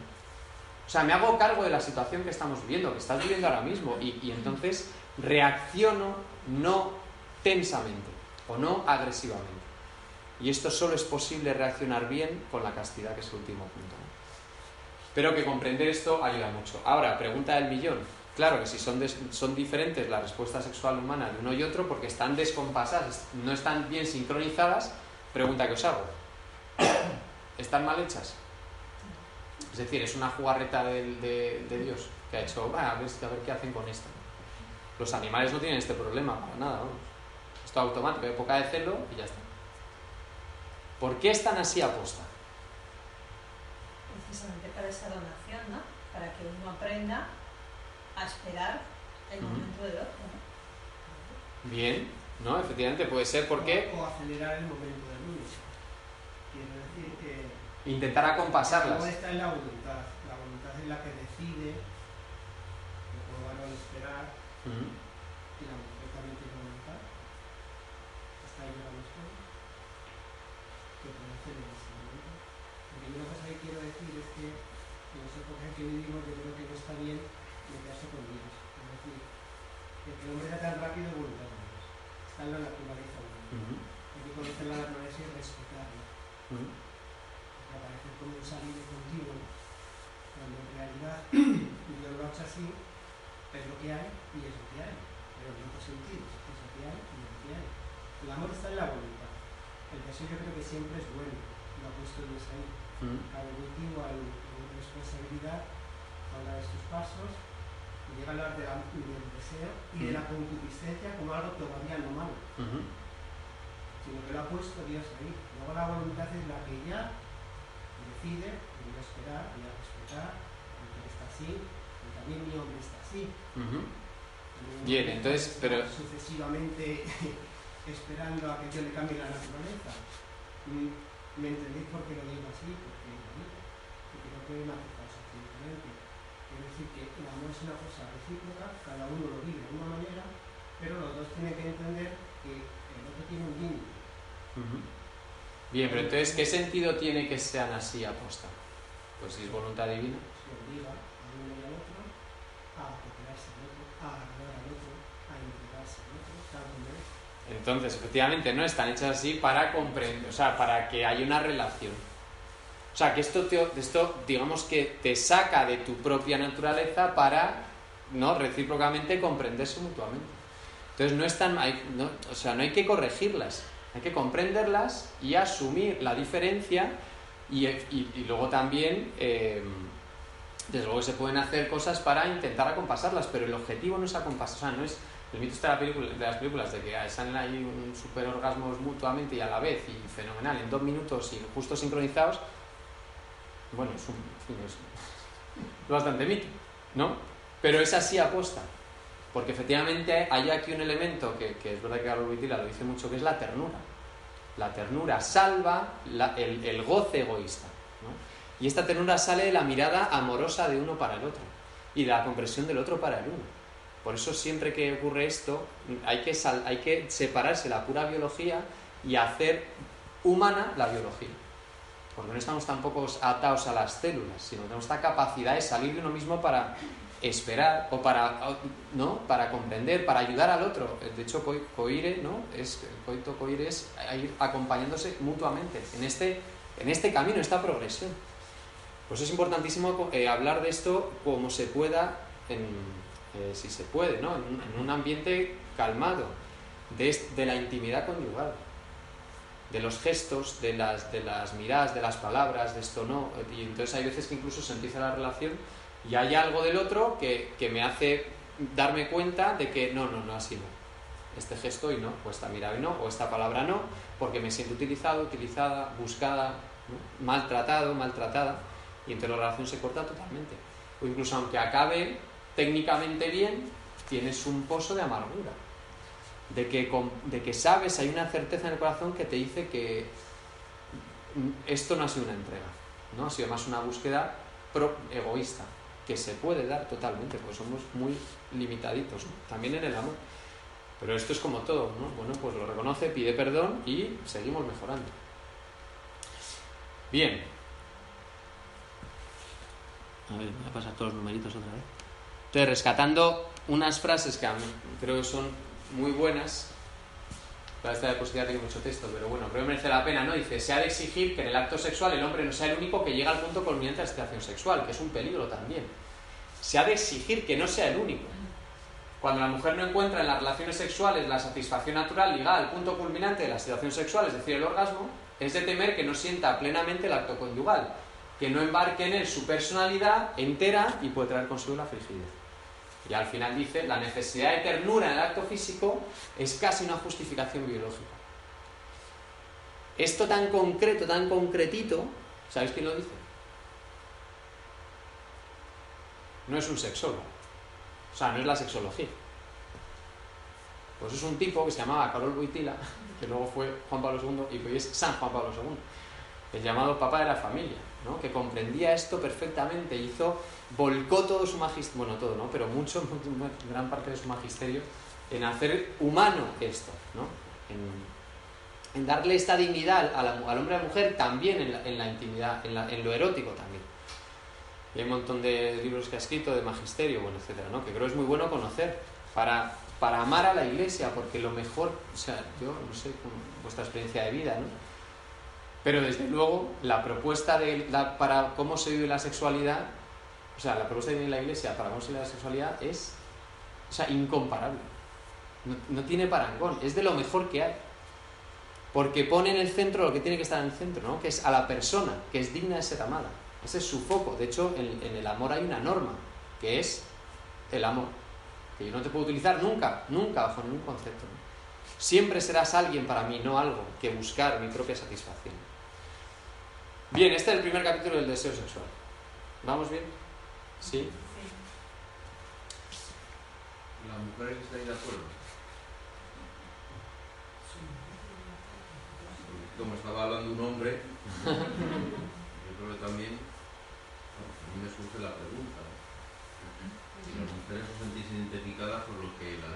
O sea, me hago cargo de la situación que estamos viviendo, que estás viviendo ahora mismo, y, entonces reacciono no tensamente o no agresivamente. Y esto solo es posible reaccionar bien con la castidad, que es el último punto. Pero que comprender esto ayuda mucho. Ahora, pregunta del millón. Claro que si son diferentes la respuesta sexual humana de uno y otro, porque están descompasadas, no están bien sincronizadas, pregunta que os hago. ¿Están mal hechas? Es decir, es una jugarreta del- de, de Dios que ha hecho, "Ah, a ver, a ver qué hacen con esto. Los animales no tienen este problema para nada, vamos. Esto automático, época de celo y ya está. ¿Por qué están así aposta? precisamente para esa donación, ¿no? Para que uno aprenda a esperar el momento del otro, ¿no? Bien, ¿no? Efectivamente puede ser porque O acelerar el momento del uno. Quiero decir que intentar acompasarlas. está en la voluntad. La voluntad es la que decide que puedo varón esperar Ujú. y la mujer también tiene voluntad. Hasta ahí llegamos todos. Que puede hacer en ese momento. Porque una cosa que quiero decir es que en las épocas en que vivimos yo creo que no está bien con Dios. Es decir, que el hombre tan rápido. Está en la naturaleza humana. Hay que conocer la naturaleza y respetarla. Aparece como un salir continuo, cuando en realidad Dios lo ha hecho así, es lo que hay y es lo que hay. Pero en otros sentidos, es lo que hay y lo que hay. El amor está en la voluntad. El deseo yo creo que siempre es bueno, lo ha puesto Dios ahí. Ujú. Cada motivo hay una responsabilidad, habla de sus pasos, y llega a hablar de la- del deseo y de la concupiscencia como algo todavía no malo sino que lo ha puesto Dios ahí. Luego la voluntad es la que ya decide, voy a esperar, voy a respetar, mujer está así, y también mi hombre está así. Bien, entonces, pero- Sucesivamente esperando a que Dios le cambie la naturaleza. ¿Me entendéis por qué lo digo así? Porque lo digo. Porque no puede matizarse absolutamente. Es decir, que el amor es una cosa recíproca, cada uno lo vive de una manera, pero los dos tienen que entender que el otro tiene un límite. Bien, pero entonces, ¿qué sentido tiene que sean así aposta? Pues si es voluntad divina. Entonces, efectivamente, no están hechas así para comprender, o sea, para que haya una relación. O sea, que esto, te- esto digamos que te saca de tu propia naturaleza para, ¿no? Recíprocamente comprenderse mutuamente. Entonces, no están, hay- no- o sea, no hay que corregirlas, hay que comprenderlas y asumir la diferencia y, luego también, eh, desde luego se pueden hacer cosas para intentar acompasarlas, pero el objetivo no es acompasar, o sea, no es el mito de, la película- de las películas de que salen ahí un super orgasmos mutuamente y a la vez y fenomenal en dos minutos y justo sincronizados Bueno, es, un, es bastante mito, ¿no? Pero es así aposta. Porque efectivamente hay aquí un elemento que, que es verdad que Carlos Witila lo dice mucho, que es la ternura. La ternura salva la- el, el goce egoísta. ¿no? Y esta ternura sale de la mirada amorosa de uno para el otro y de la comprensión del otro para el uno. Por eso siempre que ocurre esto hay que, sal- hay que separarse la pura biología y hacer humana la biología. Porque no estamos tampoco atados a las células, sino que tenemos esta capacidad de salir de uno mismo para esperar o para, ¿no? para comprender, para ayudar al otro. De hecho, coi- coire, ¿no? es, coito coire es ir acompañándose mutuamente en este, en este camino, esta progresión. Pues es importantísimo co- eh, hablar de esto como se pueda, en, eh, si se puede, ¿no? en, un- en un ambiente calmado, de, de la intimidad conyugal, de los gestos, de las, de las miradas, de las palabras, de esto no. Y entonces hay veces que incluso se empieza la relación y hay algo del otro que, que me hace darme cuenta de que no, no, no, así no. Este gesto y no, o esta mirada y no, o esta palabra no, porque me siento utilizado, utilizada, buscada, maltratado, maltratada, y entonces la relación se corta totalmente. O incluso aunque acabe técnicamente bien, tienes un pozo de amargura. De que, con- de que sabes, hay una certeza en el corazón que te dice que mm, esto no ha sido una entrega, ¿no? ha sido más una búsqueda pro- egoísta, que se puede dar totalmente, porque somos muy limitaditos, ¿no? también en el amor. Pero esto es como todo, ¿no? Bueno, pues lo reconoce, pide perdón y seguimos mejorando. Bien. A ver, voy a pasar todos los numeritos otra vez. Entonces, rescatando unas frases que a mí creo que son muy buenas, para esta diapositiva tengo mucho texto, pero bueno, creo que merece la pena, ¿no? Dice, se ha de exigir que en el acto sexual el hombre no sea el único que llega al punto culminante de la excitación sexual, que es un peligro también. Se ha de exigir que no sea el único. Cuando la mujer no encuentra en las relaciones sexuales la satisfacción natural ligada al punto culminante de la excitación sexual, es decir, el orgasmo, es de temer que no sienta plenamente el acto conyugal, que no embarque en él su personalidad entera y puede traer consigo la frigidez. Y al final dice, la necesidad de ternura en el acto físico es casi una justificación biológica. Esto tan concreto, tan concretito, ¿sabéis quién lo dice? No es un sexólogo. O sea, no es la sexología. Pues es un tipo que se llamaba Carol Boitila, que luego fue Juan Pablo II y hoy es San Juan Pablo II, el llamado Papa de la Familia, ¿no? que comprendía esto perfectamente, hizo, volcó todo su magisterio, bueno, todo, ¿no? pero mucho, gran parte de su magisterio en hacer humano esto, ¿no? en, en darle esta dignidad a la- al hombre y a la mujer también en la, en la intimidad, en, la- en lo erótico también. Y hay un montón de libros que ha escrito de magisterio, bueno, etcétera, ¿no? Que creo es muy bueno conocer para, para amar a la iglesia, porque lo mejor, o sea, yo no sé con vuestra experiencia de vida, ¿no? Pero desde luego, la propuesta de la- para cómo se vive la sexualidad, o sea, la propuesta que tiene la iglesia para vive la sexualidad es, o sea, incomparable. No, no tiene parangón, es de lo mejor que hay. Porque pone en el centro lo que tiene que estar en el centro, ¿no? Que es a la persona, que es digna de ser amada. Ese es su foco. De hecho, en, el amor hay una norma, que es el amor. Que yo no te puedo utilizar nunca, nunca, bajo ningún concepto. Siempre serás alguien para mí, no algo que buscar mi propia satisfacción. Bien, este es el primer capítulo del deseo sexual. ¿Vamos bien? ¿Sí? ¿La mujer está ahí de acuerdo? Como estaba hablando un hombre, yo creo que también bueno, a mí me surge la pregunta. Si las mujeres os sentís identificadas por lo que la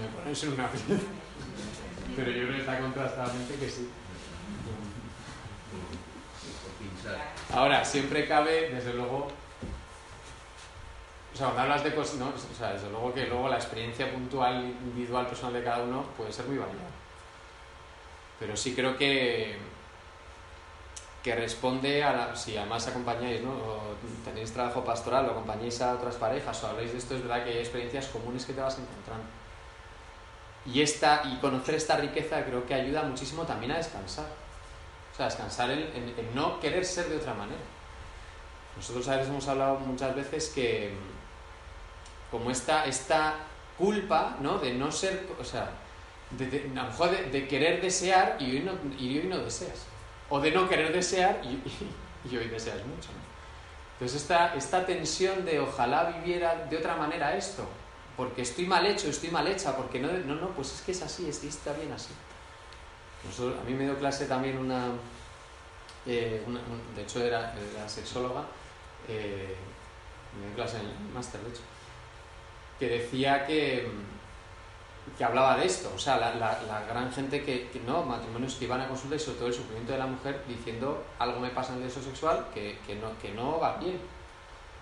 Me ponéis en una Pero yo creo que está contrastadamente que sí. por pinchar. Ahora, siempre cabe, desde luego, o sea, cuando hablas de cosas, ¿no? o sea, desde luego que luego la experiencia puntual, individual, personal de cada uno puede ser muy variada. Pero sí creo que, que responde a la, si además acompañáis, ¿no? O tenéis trabajo pastoral o acompañáis a otras parejas o habláis de esto, es verdad que hay experiencias comunes que te vas encontrando. Y, esta, y conocer esta riqueza creo que ayuda muchísimo también a descansar. O sea, descansar en, en- no querer ser de otra manera. Nosotros a veces hemos hablado muchas veces que mm, como esta, esta culpa, ¿no? De no ser, o sea, de, a lo mejor de, querer desear y hoy, no, y hoy no deseas. o de no querer desear y, y hoy deseas mucho. Entonces esta, esta tensión de ojalá viviera de otra manera esto, porque estoy mal hecho, estoy mal hecha, porque no, no, no, pues es que es así, es, está bien así. A mí me dio clase también una, eh, de hecho era, era sexóloga, eh, me dio clase en el máster de hecho, que decía que, que hablaba de esto, o sea, la, la- la gran gente que, que no, matrimonios que iban a consulta y sobre todo el sufrimiento de la mujer diciendo algo me pasa en el deseo sexual que, que, no, que no va bien.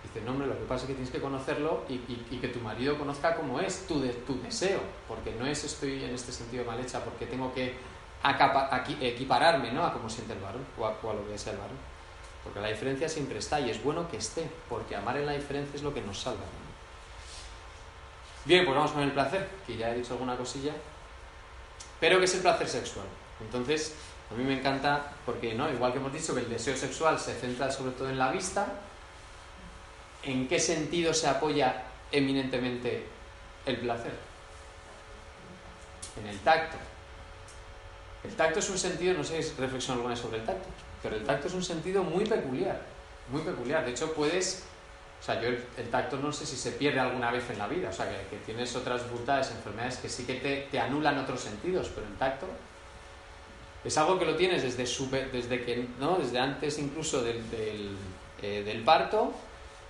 Dice, no, hombre, lo que pasa es que tienes que conocerlo y, y- y que tu marido conozca cómo es tu, de- tu deseo, porque no es estoy en este sentido mal hecha, porque tengo que aquí- equipararme ¿no? a cómo siente el varón o a, a lo que es el varón. Porque la diferencia siempre está y es bueno que esté, porque amar en la diferencia es lo que nos salva. Bien, pues vamos con el placer, que ya he dicho alguna cosilla. Pero ¿qué es el placer sexual? Entonces, a mí me encanta porque, ¿no? Igual que hemos dicho que el deseo sexual se centra sobre todo en la vista, ¿en qué sentido se apoya eminentemente el placer? En el tacto. El tacto es un sentido, no sé si reflexión alguna sobre el tacto, pero el tacto es un sentido muy peculiar, muy peculiar. De hecho, puedes, o sea, yo el, tacto no sé si se pierde alguna vez en la vida, o sea, que, tienes otras dificultades, enfermedades que sí que te, te anulan otros sentidos, pero el tacto es algo que lo tienes desde, súper- desde, que, ¿no? desde antes incluso del, eh, del parto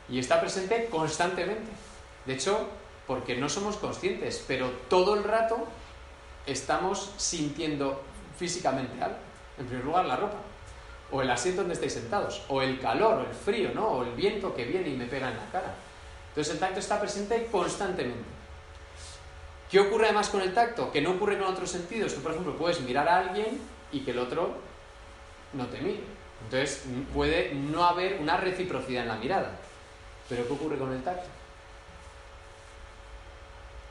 y está presente constantemente. De hecho, porque no somos conscientes, pero todo el rato estamos sintiendo físicamente algo. En primer lugar, la ropa, o el asiento donde estáis sentados, o el calor, o el frío, ¿no? o el viento que viene y me pega en la cara. Entonces el tacto está presente constantemente. ¿Qué ocurre además con el tacto? Que no ocurre con otros sentidos. Tú, por ejemplo, puedes mirar a alguien y que el otro no te mire. Entonces puede no haber una reciprocidad en la mirada. Pero ¿qué ocurre con el tacto?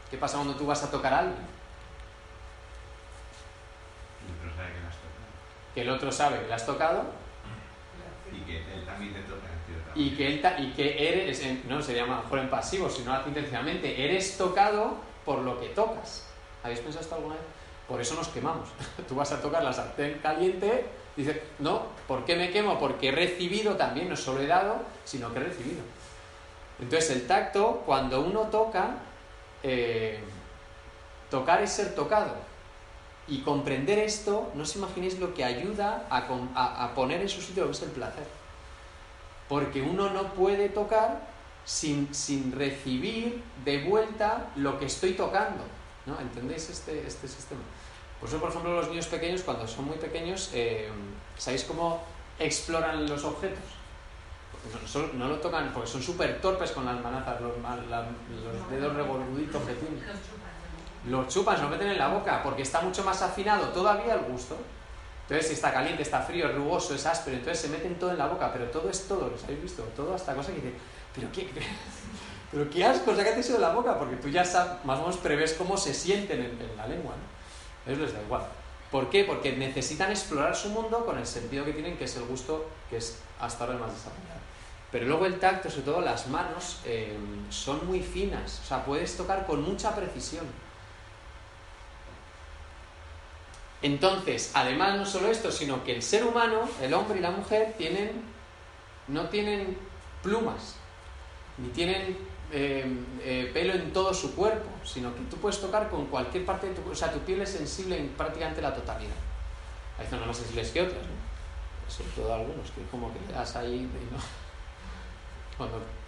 ¿Qué pasa cuando tú vas a tocar a alguien? Y otro sabe que la has tocado. Que el otro sabe que le has tocado Y que él también te toca y que, él ta- y que eres, en- no se llama a lo mejor en pasivo, sino intencionalmente, eres tocado por lo que tocas. ¿Habéis pensado esto alguna vez? Por eso nos quemamos. Tú vas a tocar la sartén caliente, dices, no, ¿por qué me quemo? Porque he recibido también, no solo he dado, sino que he recibido. Entonces el tacto, cuando uno toca, eh, tocar es ser tocado. Y comprender esto, no os imaginéis lo que ayuda a, a- poner en su sitio lo que es el placer. Porque uno no puede tocar sin, sin recibir de vuelta lo que estoy tocando. ¿no? ¿Entendéis este, este sistema? Por eso, por ejemplo, los niños pequeños, cuando son muy pequeños, eh, ¿sabéis cómo exploran los objetos? No, lo tocan porque son súper torpes con las manazas, los, la- los dedos revoluditos que tienen. Lo chupan, lo meten en la boca porque está mucho más afinado todavía el gusto. Entonces, si está caliente, está frío, es rugoso, es áspero, entonces se meten todo en la boca, pero todo es todo, ¿los habéis visto? Todo hasta cosa que dice, pero qué, pero qué asco, sácate eso de la boca, porque tú ya sabes, más o menos prevés cómo se sienten en, en la lengua, ¿no? Eso les da igual. ¿Por qué? Porque necesitan explorar su mundo con el sentido que tienen, que es el gusto, que es hasta ahora el más desarrollado. Pero luego el tacto, sobre todo las manos, eh, son muy finas, o sea, puedes tocar con mucha precisión. Entonces, además no solo esto, sino que el ser humano, el hombre y la mujer, tienen, no tienen plumas, ni tienen eh, eh, pelo en todo su cuerpo, sino que tú puedes tocar con cualquier parte de tu cuerpo, o sea, tu piel es sensible en prácticamente la totalidad. Hay zonas más sensibles que otras, ¿no? Sobre todo algunos, que como que le das ahí, no.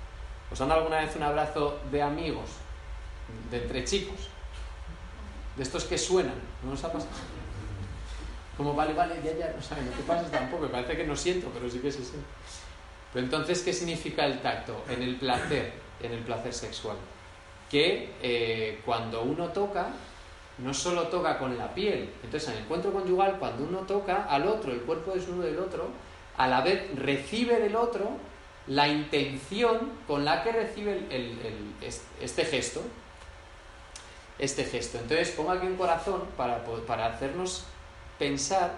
Os han dado alguna vez un abrazo de amigos, de entre chicos, de estos que suenan, ¿no os ha pasado? Como, vale, vale, ya, ya, no saben, no te pases tampoco, me parece que no siento, pero sí que se siente. Pero entonces, ¿qué significa el tacto? En el placer, en el placer sexual. Que eh, cuando uno toca, no solo toca con la piel. Entonces, en el encuentro conyugal, cuando uno toca al otro, el cuerpo desnudo del otro, a la vez recibe del otro la intención con la que recibe el- el- el- est- este gesto. Este gesto. Entonces, pongo aquí un corazón para, para hacernos pensar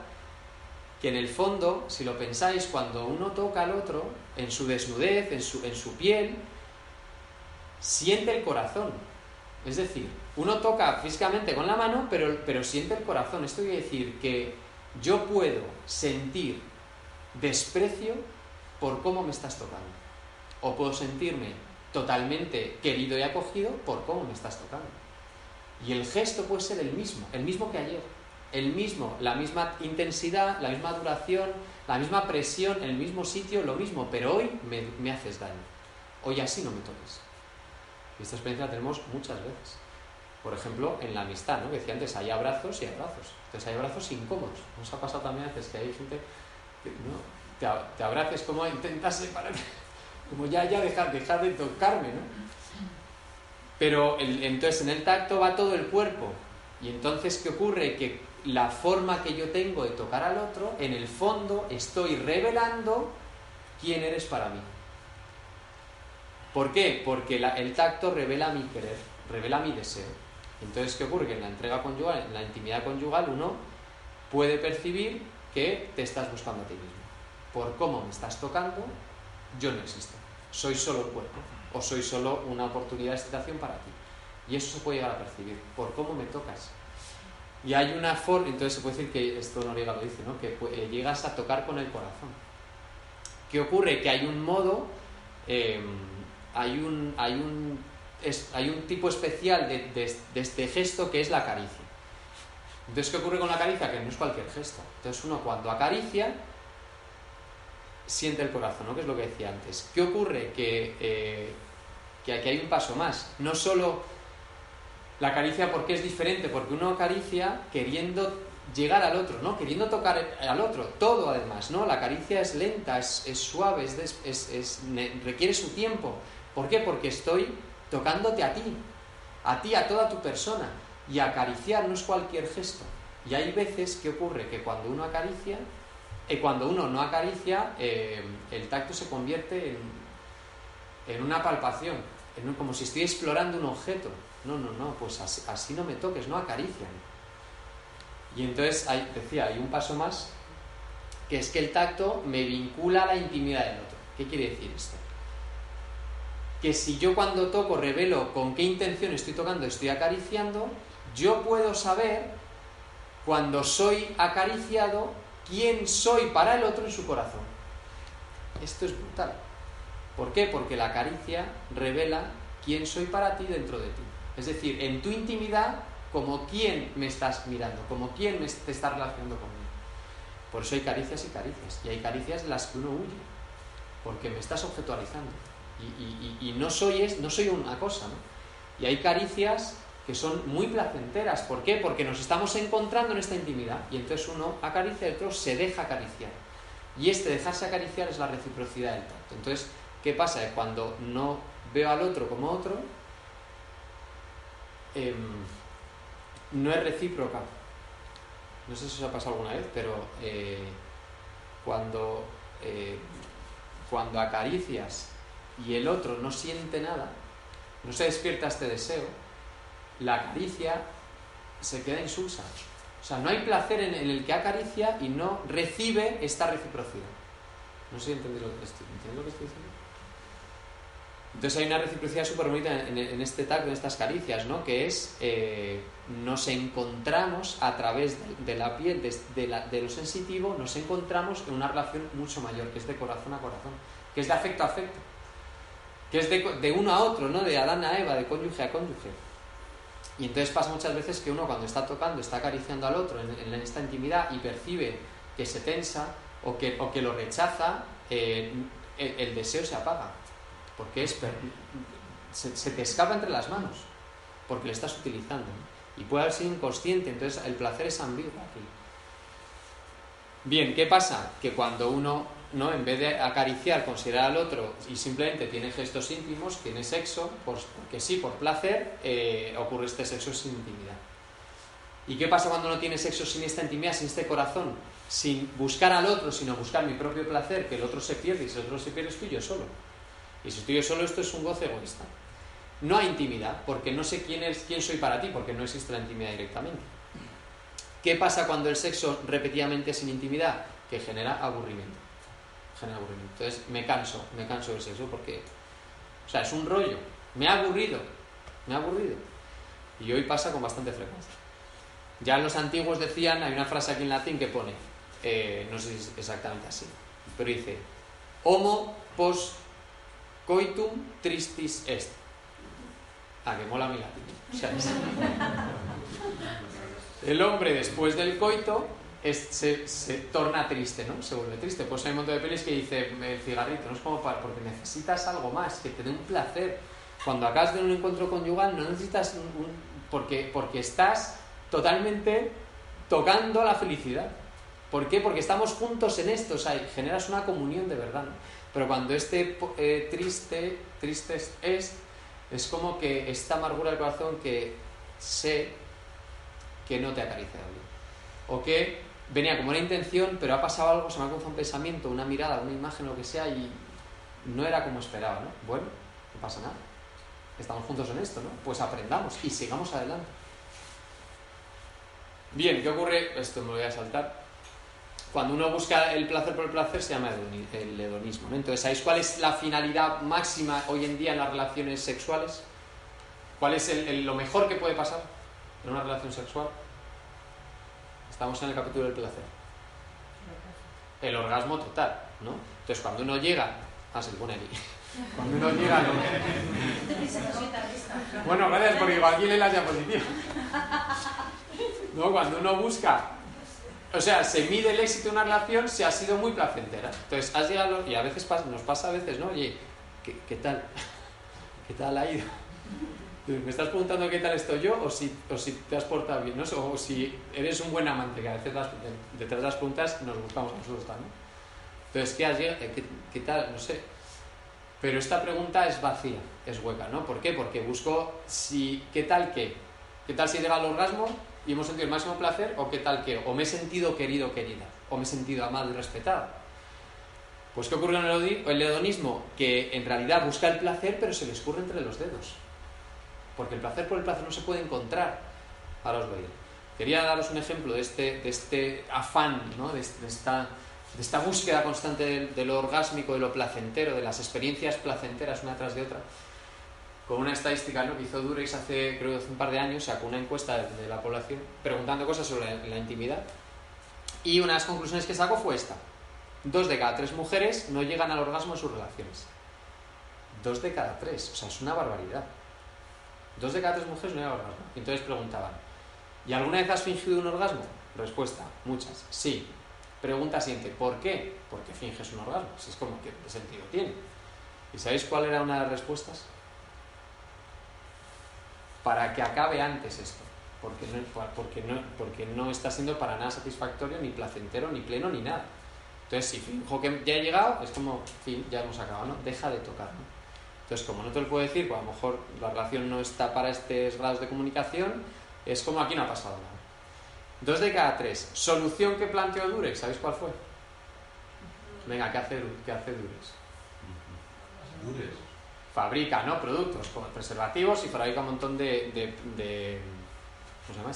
que en el fondo, si lo pensáis, cuando uno toca al otro, en su desnudez, en su, en su piel, siente el corazón. Es decir, uno toca físicamente con la mano, pero, pero siente el corazón. Esto quiere decir que yo puedo sentir desprecio por cómo me estás tocando. O puedo sentirme totalmente querido y acogido por cómo me estás tocando. Y el gesto puede ser el mismo, el mismo que ayer. El mismo, la misma intensidad, la misma duración, la misma presión, el mismo sitio, lo mismo, pero hoy me, me haces daño. Hoy así no me toques. Y esta experiencia la tenemos muchas veces. Por ejemplo, en la amistad, ¿no? Que decía antes, hay abrazos y abrazos. Entonces hay abrazos incómodos. Nos ha pasado también a veces que hay gente que ¿no? te, abraces como intentas separar, como ya, ya, dejar, dejar de tocarme, ¿no? Pero entonces en el tacto va todo el cuerpo. Y entonces, ¿qué ocurre? Que la forma que yo tengo de tocar al otro, en el fondo estoy revelando quién eres para mí. ¿Por qué? Porque el tacto revela mi querer, revela mi deseo. Entonces, ¿qué ocurre? En la entrega conyugal, en la intimidad conyugal, uno puede percibir que te estás buscando a ti mismo. Por cómo me estás tocando, yo no existo. Soy solo cuerpo. O soy solo una oportunidad de excitación para ti. Y eso se puede llegar a percibir. Por cómo me tocas. Y hay una forma, entonces se puede decir que esto Noriega lo dice, ¿no? Que eh, llegas a tocar con el corazón. ¿Qué ocurre? Que hay un modo, eh, hay, un, hay, un, hay un tipo especial de, de- de este gesto que es la caricia. Entonces, ¿qué ocurre con la caricia? Que no es cualquier gesto. Entonces, uno cuando acaricia, siente el corazón, ¿no? Que es lo que decía antes. ¿Qué ocurre? Que, eh, que aquí hay un paso más. No solo la caricia, porque es diferente? Porque uno acaricia queriendo llegar al otro, ¿no? Queriendo tocar al otro, todo además, ¿no? La caricia es lenta, es, suave, es, es- requiere su tiempo. ¿Por qué? Porque estoy tocándote a ti, a ti, a toda tu persona. Y acariciar no es cualquier gesto. Y hay veces que ocurre que cuando uno acaricia, eh, cuando uno no acaricia, eh, el tacto se convierte en, en una palpación, en un- como si estoy explorando un objeto. No, no, no, pues así, no me toques, no acarician. Y entonces, decía, hay un paso más, que es que el tacto me vincula a la intimidad del otro. ¿Qué quiere decir esto? Que si yo cuando toco revelo con qué intención estoy tocando, estoy acariciando, yo puedo saber cuando soy acariciado quién soy para el otro en su corazón. Esto es brutal. ¿Por qué? Porque la caricia revela quién soy para ti dentro de ti. Es decir, en tu intimidad, como quién me estás mirando, como quién me te está relacionando conmigo. Por eso hay caricias y caricias. Y hay caricias de las que uno huye. Porque me estás objetualizando. Y, no, soy una cosa, ¿no? Y hay caricias que son muy placenteras. ¿Por qué? Porque nos estamos encontrando en esta intimidad. Y entonces uno acaricia el otro se deja acariciar. Y este dejarse acariciar es la reciprocidad del tacto. Entonces, ¿qué pasa? Cuando no veo al otro como otro, em, no es recíproca. No sé si os ha pasado alguna vez, pero eh, cuando, eh, cuando acaricias y el otro no siente nada, no se despierta este deseo, la caricia se queda insulsa. O sea, no hay placer en, en el que acaricia y no recibe esta reciprocidad. No sé si entendéis lo que estoy, ¿entendéis lo que estoy diciendo? Entonces hay una reciprocidad súper bonita en, este tacto, en estas caricias, ¿no? Que es, eh, nos encontramos a través de, la piel, de, de la- lo sensitivo, nos encontramos en una relación mucho mayor, que es de corazón a corazón, que es de afecto a afecto, que es de, uno a otro, ¿no? De Adán a Eva, de cónyuge a cónyuge. Y entonces pasa muchas veces que uno cuando está tocando, está acariciando al otro en, esta intimidad y percibe que se tensa o que, lo rechaza, eh, el deseo se apaga. Porque es se, se te escapa entre las manos, porque le estás utilizando. Y puede haber sido inconsciente, entonces el placer es ambiguo aquí. Bien, ¿qué pasa? Que cuando uno, ¿no? en vez de acariciar, considerar al otro y simplemente tiene gestos íntimos, tiene sexo, pues, porque sí, por placer, eh, ocurre este sexo sin intimidad. ¿Y qué pasa cuando no tiene sexo sin esta intimidad, sin este corazón? Sin buscar al otro, sino buscar mi propio placer, que el otro se pierde y si el otro se pierde estoy yo solo. Y si estoy yo solo, esto es un goce egoísta. No hay intimidad, porque no sé quién, es, quién soy para ti, porque no existe la intimidad directamente. ¿Qué pasa cuando el sexo repetidamente sin intimidad? Que genera aburrimiento. Genera aburrimiento. Entonces me canso, me canso del sexo porque, o sea, es un rollo. Me ha aburrido, me ha aburrido. Y hoy pasa con bastante frecuencia. Ya los antiguos decían, hay una frase aquí en latín que pone, eh, no sé si es exactamente así, pero dice, homo post coitum tristis est. Ah, que mola mi latín. El hombre después del coito se, torna triste, ¿no? Se vuelve triste. Pues hay un montón de pelis que dice el cigarrito, no es como para, porque necesitas algo más, que te dé un placer. Cuando acabas de un encuentro conyugal no necesitas un, porque, porque estás totalmente tocando la felicidad. ¿Por qué? Porque estamos juntos en esto, o sea, generas una comunión de verdad. Pero cuando este eh, triste, triste es, es, como que esta amargura del corazón que sé que no te bien. O que venía como una intención, pero ha pasado algo, se me ha cruzado un pensamiento, una mirada, una imagen, lo que sea, y no era como esperaba, ¿no? Bueno, no pasa nada. Estamos juntos en esto, ¿no? Pues aprendamos y sigamos adelante. Bien, ¿qué ocurre? Esto me lo voy a saltar. Cuando uno busca el placer por el placer se llama el hedonismo. ¿no? Entonces, ¿sabéis cuál es la finalidad máxima hoy en día en las relaciones sexuales? ¿Cuál es el- el- lo mejor que puede pasar en una relación sexual? Estamos en el capítulo del placer. El orgasmo total, ¿no? Entonces, cuando uno llega... Ah, se pone aquí. Cuando uno llega... lo- bueno, gracias porque igual aquí las diapositivas. ¿No? Cuando uno busca, o sea, se mide el éxito de una relación si ha sido muy placentera. Entonces, has llegado, y a veces nos pasa a veces, ¿no? Oye, ¿qué, tal? ¿Qué tal ha ido? ¿Me estás preguntando qué tal estoy yo o si, o si te has portado bien? ¿no? O si eres un buen amante, que a veces las- detrás de las preguntas nos buscamos nosotros también. Entonces, ¿qué has llegado? ¿Qué, qué tal? No sé. Pero esta pregunta es vacía, es hueca, ¿no? ¿Por qué? Porque busco si, ¿qué tal qué? ¿Qué tal si llega al orgasmo y hemos sentido el máximo placer? ¿O qué tal qué? ¿O me he sentido querido querida? ¿O me he sentido amado y respetado? Pues ¿qué ocurre en el hedoni- el hedonismo? Que en realidad busca el placer, pero se le escurre entre los dedos. Porque el placer por el placer no se puede encontrar. Ahora os voy a. Quería daros un ejemplo de este, de este afán, ¿no? de, esta, de esta búsqueda constante de, de lo orgásmico, de lo placentero, de las experiencias placenteras una tras de otra. Con una estadística ¿no? que hizo Durex hace, creo hace un par de años, sacó una encuesta de, la población preguntando cosas sobre la, intimidad. Y una de las conclusiones que sacó fue esta. Dos de cada tres mujeres no llegan al orgasmo en sus relaciones. Dos de cada tres, o sea, es una barbaridad. Dos de cada tres mujeres no llegan al orgasmo. Entonces preguntaban, ¿y alguna vez has fingido un orgasmo? Respuesta, muchas, sí. Pregunta siguiente, ¿por qué? Porque finges un orgasmo. Si es como, ¿qué sentido tiene? ¿Y sabéis cuál era una de las respuestas? Para que acabe antes esto. Porque no, porque, no, porque no está siendo para nada satisfactorio, ni placentero, ni pleno, ni nada. Entonces, si finjo que ya he llegado, es como, fin, ya hemos acabado, ¿no? Deja de tocar, ¿no? Entonces, como no te lo puedo decir, pues a lo mejor la relación no está para estos grados de comunicación, es como aquí no ha pasado nada. Dos de cada tres. Solución que planteó Durex, ¿sabéis cuál fue? Venga, ¿qué hace, qué hace Durex? Dures. Fabrica, ¿no? Productos como preservativos y fabrica un montón de, de, de- ¿cómo se llama?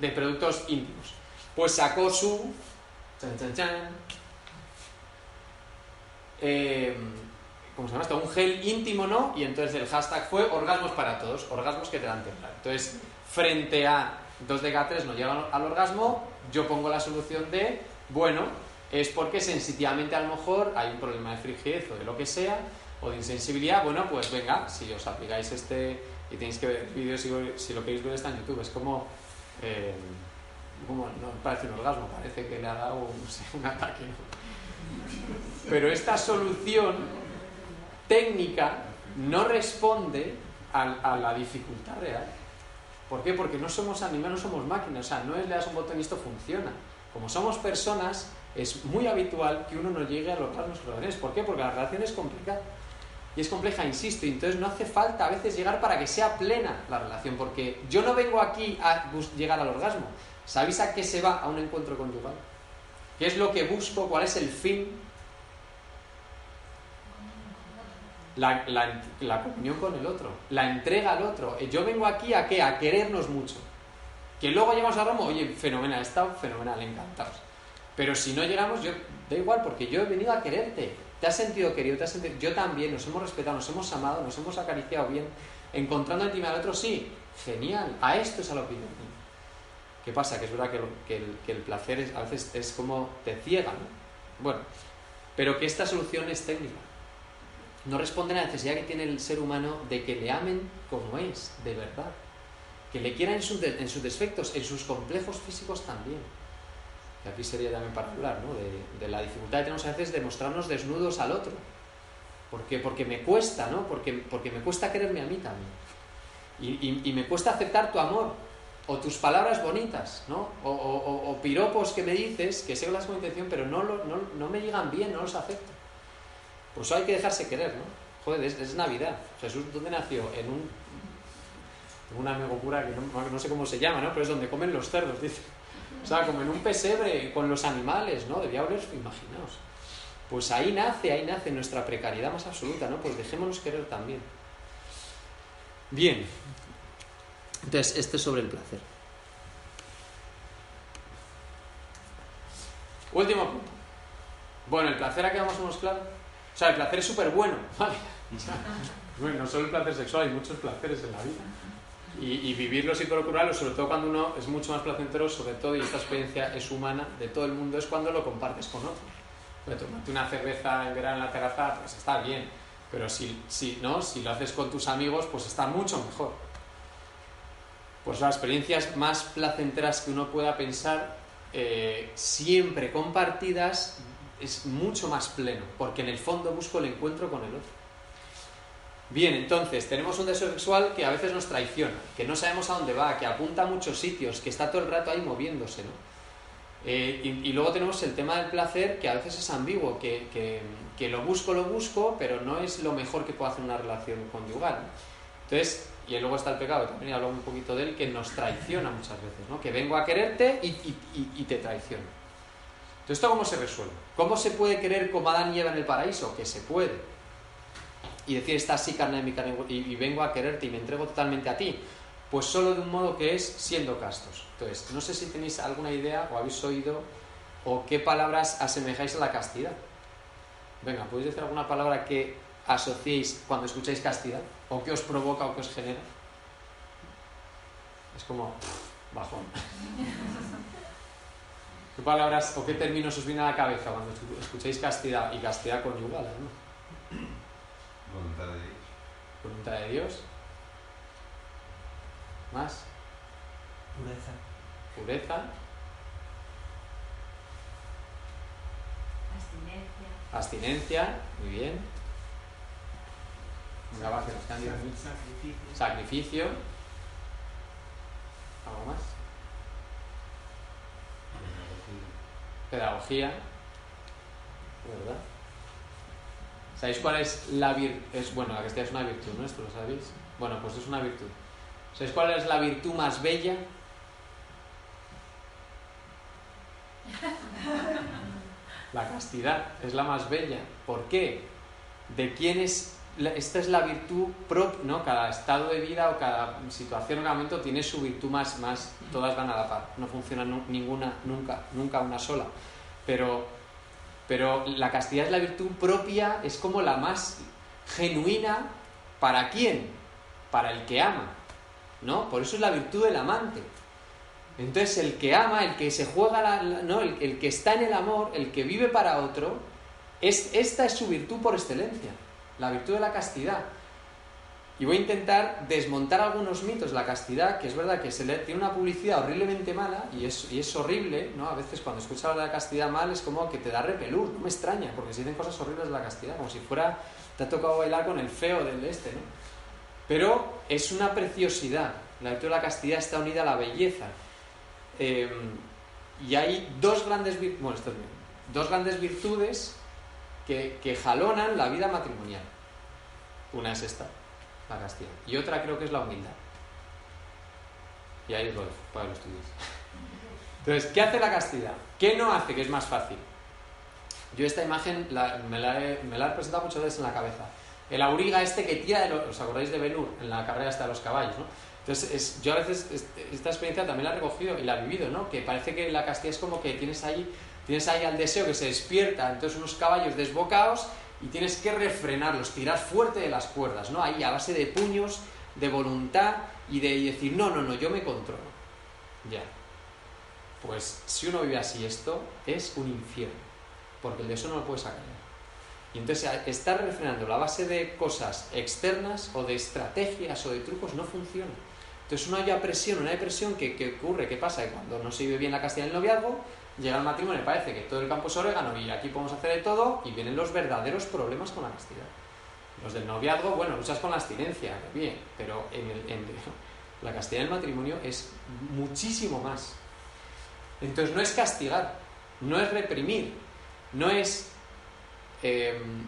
De productos íntimos. Pues sacó su... Chan, chan, chan. eh, ¿Cómo se llama esto? Un gel íntimo, ¿no? Y entonces el hashtag fue orgasmos para todos, orgasmos que te dan temblar. Entonces, frente a dos de cada tres no llegan al orgasmo, yo pongo la solución de, bueno, es porque sensitivamente a lo mejor hay un problema de frigidez o de lo que sea, o de insensibilidad, bueno, pues venga, si os aplicáis este y tenéis que ver vídeos, si, lo queréis ver está en YouTube, es como, eh, como no parece un orgasmo, parece que le ha dado un ataque. Pero esta solución técnica no responde a, la dificultad real. ¿Por qué? Porque no somos animales, no somos máquinas, o sea, no es le das un botón y esto funciona. Como somos personas, es muy habitual que uno no llegue a lograr nuestros relaciones. ¿Por qué? Porque la relación es complicada. Y es compleja, insisto, y entonces no hace falta a veces llegar para que sea plena la relación, porque yo no vengo aquí a llegar al orgasmo. ¿Sabéis a qué se va a un encuentro conyugal? ¿Qué es lo que busco? ¿Cuál es el fin? La, la, la comunión con el otro, la entrega al otro. Eh, Yo vengo aquí a qué? A querernos mucho. Que luego llegamos a Ramo, oye, fenomenal, estado fenomenal, encantados. Pero si no llegamos, yo da igual, porque yo he venido a quererte. Te has sentido querido, te has sentido... Yo también, nos hemos respetado, nos hemos amado, nos hemos acariciado bien. Encontrando intimidad al otro, sí, genial. A esto es a lo que yo. ¿Qué pasa? Que es verdad que, el, placer a veces es como te ciega, ¿no? Bueno, pero que esta solución es técnica. No responde a la necesidad que tiene el ser humano de que le amen como es, de verdad. Que le quieran en sus defectos, en sus complejos físicos también. Que aquí sería también para hablar, ¿no? De, la dificultad que tenemos a veces de mostrarnos desnudos al otro. Porque, porque me cuesta, ¿no? Porque, porque me cuesta quererme a mí también. Y, y- y me cuesta aceptar tu amor, o tus palabras bonitas, ¿no? O, o- piropos que me dices, que sé las con intención, pero no, lo- no, no me llegan bien, no los acepto. Por eso hay que dejarse querer, ¿no? Joder, es, es Navidad. Jesús, ¿dónde nació? En un, en un amigo cura que no, no sé cómo se llama, ¿no? Pero es donde comen los cerdos, dice. O sea, como en un pesebre con los animales, ¿no? Debía oler, imaginaos. Pues ahí nace, ahí nace nuestra precariedad más absoluta, ¿no? Pues dejémonos querer también. Bien. Entonces, este es sobre el placer. Último punto. Bueno, el placer aquí vamos más claro. O sea, el placer es súper bueno, ¿vale? Bueno, no solo el placer sexual, hay muchos placeres en la vida. Y, y vivirlos y procurarlos, sobre todo cuando uno es mucho más placentero, sobre todo, y esta experiencia es humana de todo el mundo, es cuando lo compartes con otros. Tomarte una cerveza en verano en la terraza, pues está bien. Pero si, si, ¿no? si lo haces con tus amigos, pues está mucho mejor. Pues las experiencias más placenteras que uno pueda pensar, eh, siempre compartidas, es mucho más pleno, porque en el fondo busco el encuentro con el otro. Bien, entonces tenemos un deseo sexual que a veces nos traiciona, que no sabemos a dónde va, que apunta a muchos sitios, que está todo el rato ahí moviéndose, ¿no? Eh, y, luego tenemos el tema del placer, que a veces es ambiguo, que, que- que lo busco, lo busco, pero no es lo mejor que puede hacer una relación conyugal. ¿no? Entonces, y luego está el pecado, también he hablado un poquito de él, que nos traiciona muchas veces, ¿no? Que vengo a quererte y, y- y- y te traiciono. Entonces, ¿esto cómo se resuelve? ¿Cómo se puede querer como Adán y Eva en el paraíso? Que se puede. Y decir, esta sí carne de mi carne y, vengo a quererte y me entrego totalmente a ti. Pues solo de un modo que es siendo castos. Entonces, no sé si tenéis alguna idea o habéis oído o qué palabras asemejáis a la castidad. Venga, ¿podéis decir alguna palabra que asociéis cuando escucháis castidad? ¿O que os provoca o que os genera? Es como bajón. ¿Qué palabras o qué términos os viene a la cabeza cuando escu- escucháis castidad y castidad conyugal? ¿no? Voluntad de Dios. Voluntad de Dios. Más. Pureza. Pureza. Abstinencia. Abstinencia. Muy bien. Va, que nos. Sacrificio. Sacrificio. ¿Algo más? Pedagogía. ¿Verdad? ¿Sabéis cuál es la virtud? Es, bueno, la castidad es una virtud, ¿no? Esto lo sabéis. Bueno, pues es una virtud. ¿Sabéis cuál es la virtud más bella? La castidad es la más bella. ¿Por qué? ¿De quién es? Esta es la virtud propia, ¿no? Cada estado de vida o cada situación o momento tiene su virtud más, más, todas van a la par. No funciona ninguna, nunca, nunca una sola. Pero, pero la castidad es la virtud propia, es como la más genuina. ¿Para quién? Para el que ama, ¿no? Por eso es la virtud del amante. Entonces el que ama, el que se juega, la, ¿no? El, el que está en el amor, el que vive para otro, es, esta es su virtud por excelencia, la virtud de la castidad. Y voy a intentar desmontar algunos mitos la castidad, que es verdad que se le tiene una publicidad horriblemente mala y es, y es horrible, ¿no? A veces cuando escuchas hablar de la castidad mal es como que te da repelús, no me extraña, porque se dicen cosas horribles de la castidad, como si fuera, te ha tocado bailar con el feo del este, ¿no? Pero es una preciosidad, la virtud de la castidad está unida a la belleza. Eh, y hay dos grandes, bueno, esto es bien, dos grandes virtudes que, que jalonan la vida matrimonial. Una es esta, la castidad. Y otra creo que es la humildad. Y ahí os lo dejo, para que lo estudiéis. Entonces, ¿qué hace la castidad? ¿Qué no hace? Que es más fácil. Yo esta imagen la- me, la he, me la he presentado muchas veces en la cabeza. El auriga este que tira de los... ¿Os acordáis de Benur? En la carrera hasta los caballos, ¿no? Entonces, es- yo a veces es- esta experiencia también la he recogido y la he vivido, ¿no? Que parece que la castidad es como que tienes ahí, tienes ahí al deseo que se despierta, entonces unos caballos desbocados y tienes que refrenarlos, tirar fuerte de las cuerdas, ¿no? Ahí a base de puños, de voluntad y de decir, no, no, no, yo me controlo. Ya. Pues si uno vive así esto, es un infierno. porque el deseo no lo puedes sacar. Y entonces estar refrenando la base de cosas externas o de estrategias o de trucos no funciona. Entonces una presión, una depresión, ¿qué, ¿qué ocurre? ¿Qué pasa? Que cuando no se vive bien la castidad del noviazgo, llega el matrimonio y parece que todo el campo es orégano y aquí podemos hacer de todo y vienen los verdaderos problemas con la castidad. Los del noviazgo, bueno, luchas con la abstinencia, bien, pero en, el, en la castidad del matrimonio es muchísimo más. Entonces no es castigar, no es reprimir, no es, em,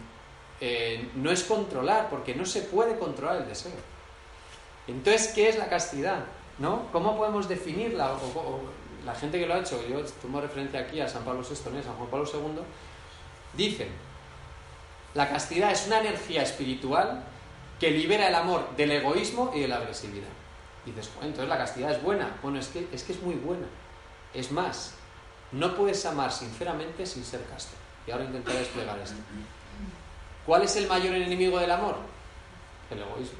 eh, no es controlar, porque no se puede controlar el deseo. Entonces, ¿qué es la castidad? ¿No? ¿Cómo podemos definirla? La gente que lo ha hecho, yo tomo referencia aquí a San Pablo VI, a San Juan Pablo II, dicen, la castidad es una energía espiritual que libera el amor del egoísmo y de la agresividad. Y dices, bueno, entonces la castidad es buena. Bueno, es que, es que es muy buena. Es más, no puedes amar sinceramente sin ser casto. Y ahora intentaré desplegar esto. ¿Cuál es el mayor enemigo del amor? El egoísmo.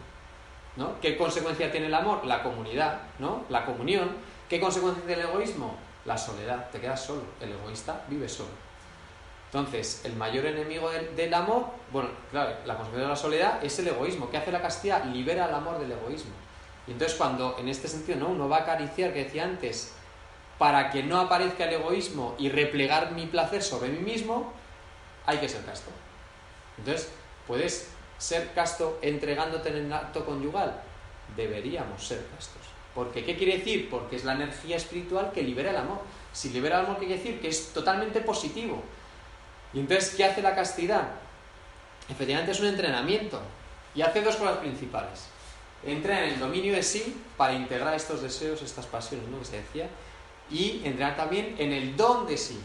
¿no? ¿Qué consecuencia tiene el amor? La comunidad, ¿no? La comunión. ¿Qué consecuencia tiene el egoísmo? La soledad. Te quedas solo. El egoísta vive solo. Entonces, el mayor enemigo del, amor, bueno, claro, la consecuencia de la soledad es el egoísmo. ¿Qué hace la castidad? Libera el amor del egoísmo. Y entonces cuando, en este sentido, ¿no? uno va a acariciar, que decía antes, para que no aparezca el egoísmo y replegar mi placer sobre mí mismo, hay que ser casto. Entonces, ¿puedes ser casto entregándote en el acto conyugal? Deberíamos ser castos. Porque, ¿qué quiere decir? Porque es la energía espiritual que libera el amor. Si libera el amor, ¿qué quiere decir? Que es totalmente positivo. Y entonces, ¿qué hace la castidad? Efectivamente es un entrenamiento. Y hace dos cosas principales. Entra en el dominio de sí para integrar estos deseos, estas pasiones, ¿no? Que se decía y entrenar también en el don de sí.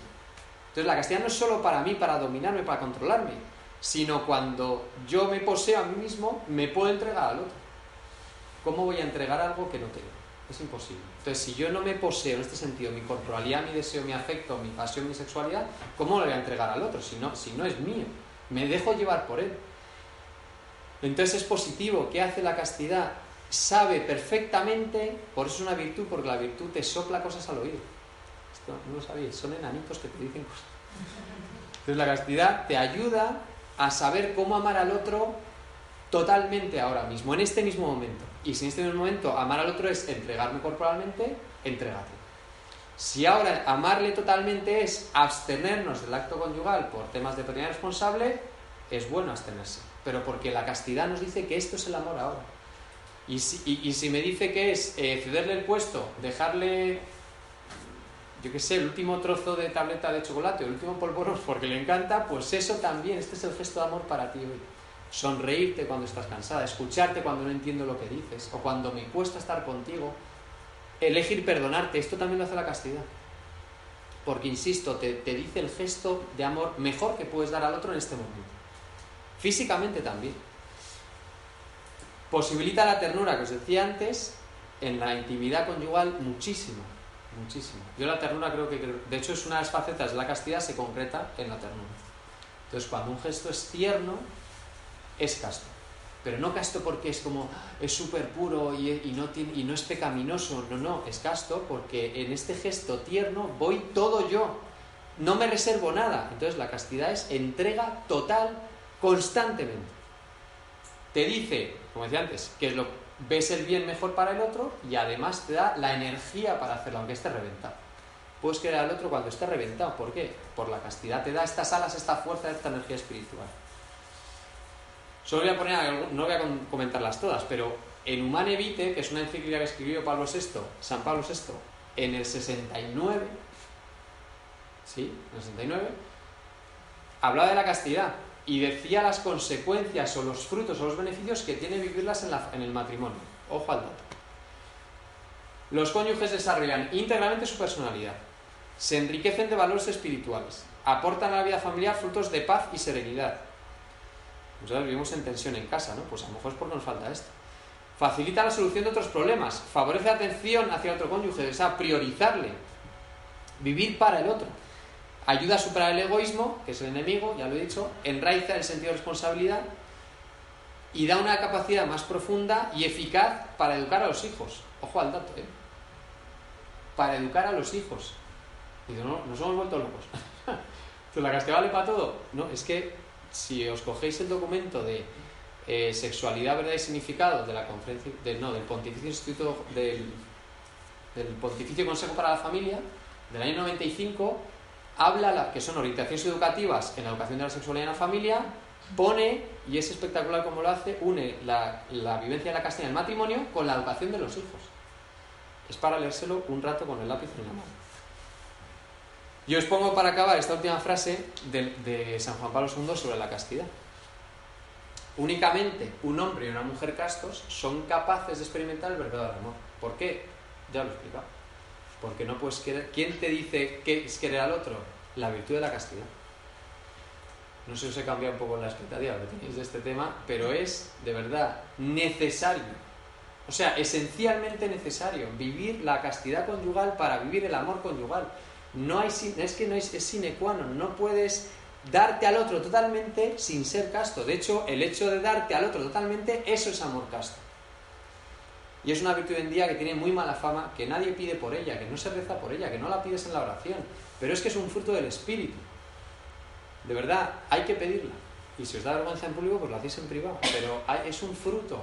Entonces la castidad no es solo para mí, para dominarme, para controlarme, sino cuando yo me poseo a mí mismo, me puedo entregar al otro. ¿Cómo voy a entregar algo que no tengo? Es imposible. Entonces, si yo no me poseo en este sentido, mi corporalidad, mi deseo, mi afecto, mi pasión, mi sexualidad, ¿cómo lo voy a entregar al otro si no, si no es mío? Me dejo llevar por él. Entonces es positivo. ¿Qué hace la castidad? sabe perfectamente, por eso es una virtud, porque la virtud te sopla cosas al oído. Esto no lo sabéis, son enanitos que te dicen cosas. Entonces la castidad te ayuda a saber cómo amar al otro totalmente ahora mismo, en este mismo momento. Y si en este momento amar al otro es entregarme corporalmente, entregate. Si ahora amarle totalmente es abstenernos del acto conyugal por temas de paternidad responsable, es bueno abstenerse. Pero porque la castidad nos dice que esto es el amor ahora. Y si, me dice que es eh, cederle el puesto, dejarle, yo qué sé, el último trozo de tableta de chocolate o el último polvorón porque le encanta, pues eso también, este es el gesto de amor para ti hoy. Sonreírte cuando estás cansada, escucharte cuando no entiendo lo que dices o cuando me cuesta estar contigo, elegir perdonarte, esto también lo hace la castidad. Porque, insisto, te, te dice el gesto de amor mejor que puedes dar al otro en este momento. Físicamente también. Posibilita la ternura que os decía antes en la intimidad conyugal muchísimo, muchísimo. Yo la ternura creo que, de hecho es una de las facetas de la castidad, se concreta en la ternura. Entonces cuando un gesto es tierno, es casto. Pero no casto porque es como, es súper puro y, no y no es pecaminoso, no, no, es casto porque en este gesto tierno voy todo yo, no me reservo nada. Entonces la castidad es entrega total constantemente. Te dice, como decía antes, que lo, ves el bien mejor para el otro y además te da la energía para hacerlo, aunque esté reventado. Puedes querer al otro cuando esté reventado. ¿Por qué? Por la castidad. Te da estas alas, esta fuerza, esta energía espiritual. Solo voy a poner, no voy a comentarlas todas, pero en Humane Vitae, que es una encíclica que escribió Pablo VI, San Pablo VI, en el 69, ¿sí? En el 69, hablaba de la castidad y decía las consecuencias o los frutos o los beneficios que tiene vivirlas en, el matrimonio. Ojo al dato. Los cónyuges desarrollan íntegramente su personalidad, se enriquecen de valores espirituales, aportan a la vida familiar frutos de paz y serenidad. Nosotros vivimos en tensión en casa, ¿no? Pues a lo mejor es porque nos falta esto. Facilita la solución de otros problemas, favorece la atención hacia otro cónyuge, o sea, priorizarle, vivir para el otro ayuda a superar el egoísmo, que es el enemigo, ya lo he dicho, enraiza el sentido de responsabilidad y da una capacidad más profunda y eficaz para educar a los hijos. Ojo al dato, ¿eh? Para educar a los hijos. Y no, nos hemos vuelto locos. ¿La castidad vale para todo? No, es que si os cogéis el documento de eh, Sexualidad, Verdad y Significado de la conferencia, de, no, del Pontificio Instituto del, del Pontificio Consejo para la Familia, del año 95, habla, la, que son orientaciones educativas en la educación de la sexualidad en la familia, pone, y es espectacular como lo hace, une la, la vivencia de la castidad en el matrimonio con la educación de los hijos. Es para leérselo un rato con el lápiz en la mano. Yo os pongo para acabar esta última frase de, San Juan Pablo II sobre la castidad. Únicamente un hombre y una mujer castos son capaces de experimentar el verdadero amor. ¿Por qué? Ya lo he explicado. Porque no puedes querer. ¿Quién te dice qué es querer al otro? La virtud de la castidad. No sé si os he cambiado un poco la expectativa que tenéis de este tema, pero es de verdad necesario. O sea, esencialmente necesario vivir la castidad conyugal para vivir el amor conyugal. No hay, es que no es, es sine qua non, no puedes darte al otro totalmente sin ser casto. De hecho, el hecho de darte al otro totalmente, eso es amor casto. Y es una virtud en día que tiene muy mala fama, que nadie pide por ella, que no se reza por ella, que no la pides en la oración. Pero es que es un fruto del Espíritu. De verdad, hay que pedirla. Y si os da vergüenza en público, pues lo hacéis en privado. Pero es un fruto.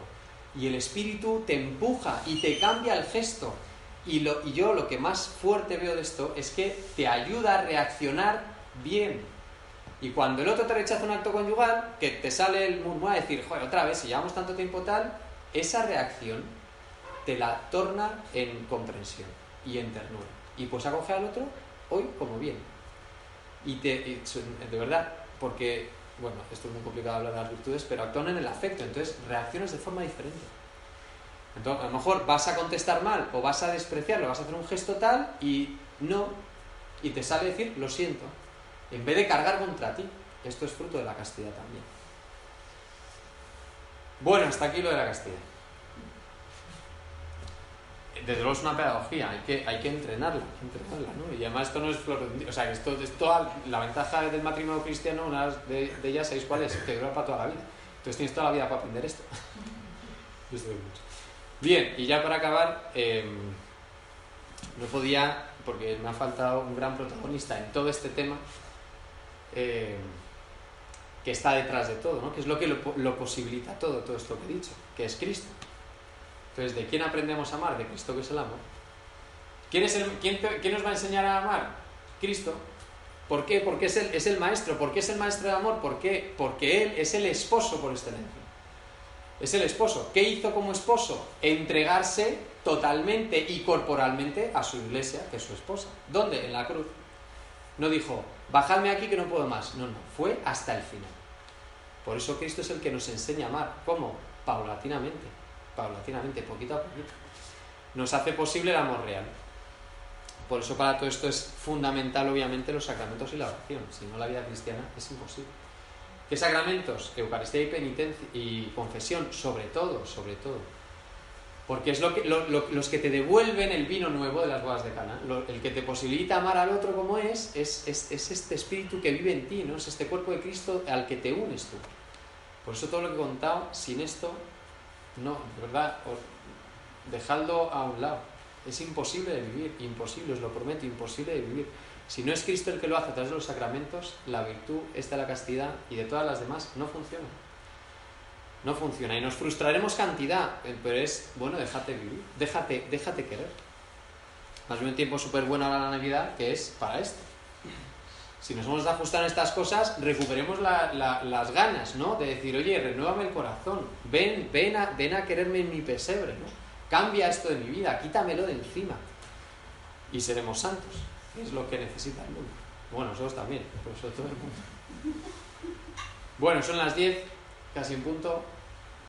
Y el Espíritu te empuja y te cambia el gesto. Y, lo, y yo lo que más fuerte veo de esto es que te ayuda a reaccionar bien. Y cuando el otro te rechaza un acto conyugal, que te sale el murmur a decir, joder, otra vez, si llevamos tanto tiempo tal, esa reacción te la torna en comprensión y en ternura. Y pues acoge al otro hoy como bien. Y, te, y de verdad, porque, bueno, esto es muy complicado hablar de las virtudes, pero actúan en el afecto, entonces reaccionas de forma diferente. Entonces, a lo mejor vas a contestar mal o vas a despreciarlo, vas a hacer un gesto tal y no, y te sale decir, lo siento, en vez de cargar contra ti. Esto es fruto de la castidad también. Bueno, hasta aquí lo de la castidad. Desde luego es una pedagogía, hay que, hay que entrenarla, entrenarla ¿no? Y además esto no es flor O sea, esto es toda la ventaja del matrimonio cristiano, una de, ellas, ¿sabéis cuál es? Que dura para toda la vida. Entonces tienes toda la vida para aprender esto. Bien, y ya para acabar, eh, no podía, porque me ha faltado un gran protagonista en todo este tema, eh, que está detrás de todo, ¿no? que es lo que lo, posibilita todo, todo esto que he dicho, que es Cristo. Entonces, ¿de quién aprendemos a amar? De Cristo, que es el amor. ¿Quién, es el, quién, quién nos va a enseñar a amar? Cristo. ¿Por qué? Porque es el, es el maestro. ¿Por qué es el maestro de amor? ¿Por qué? Porque Él es el esposo por excelencia. Es el esposo. ¿Qué hizo como esposo? Entregarse totalmente y corporalmente a su iglesia, que es su esposa. ¿Dónde? En la cruz. No dijo, bajadme aquí que no puedo más. No, no, fue hasta el final. Por eso Cristo es el que nos enseña a amar. ¿Cómo? Paulatinamente. Paulatinamente, poquito a poquito. Nos hace posible el amor real. Por eso para todo esto es fundamental, obviamente, los sacramentos y la oración. Si no, la vida cristiana es imposible. ¿Qué sacramentos? Eucaristía y penitencia y confesión, sobre todo, sobre todo. Porque es lo que, lo, lo, los que te devuelven el vino nuevo de las bodas de Cana. el que te posibilita amar al otro como es es, es, es, este espíritu que vive en ti, ¿no? Es este cuerpo de Cristo al que te unes tú. Por eso todo lo que he contado, sin esto, no, de verdad, dejadlo a un lado. Es imposible de vivir, imposible, os lo prometo, imposible de vivir. Si no es Cristo el que lo hace a través de los sacramentos, la virtud, esta de la castidad y de todas las demás no funciona. No funciona y nos frustraremos cantidad, pero es, bueno, déjate vivir, déjate, querer. Más bien un tiempo súper bueno a la Navidad que es para esto. Si nos hemos de ajustar en estas cosas, recuperemos la, la, las ganas, ¿no? De decir, oye, renuévame el corazón, ven, ven a, ven a quererme en mi pesebre, ¿no? Cambia esto de mi vida, quítamelo de encima. Y seremos santos, es lo que necesita el mundo. Bueno, nosotros también, por eso todo el mundo. Bueno, son las 10, casi en punto.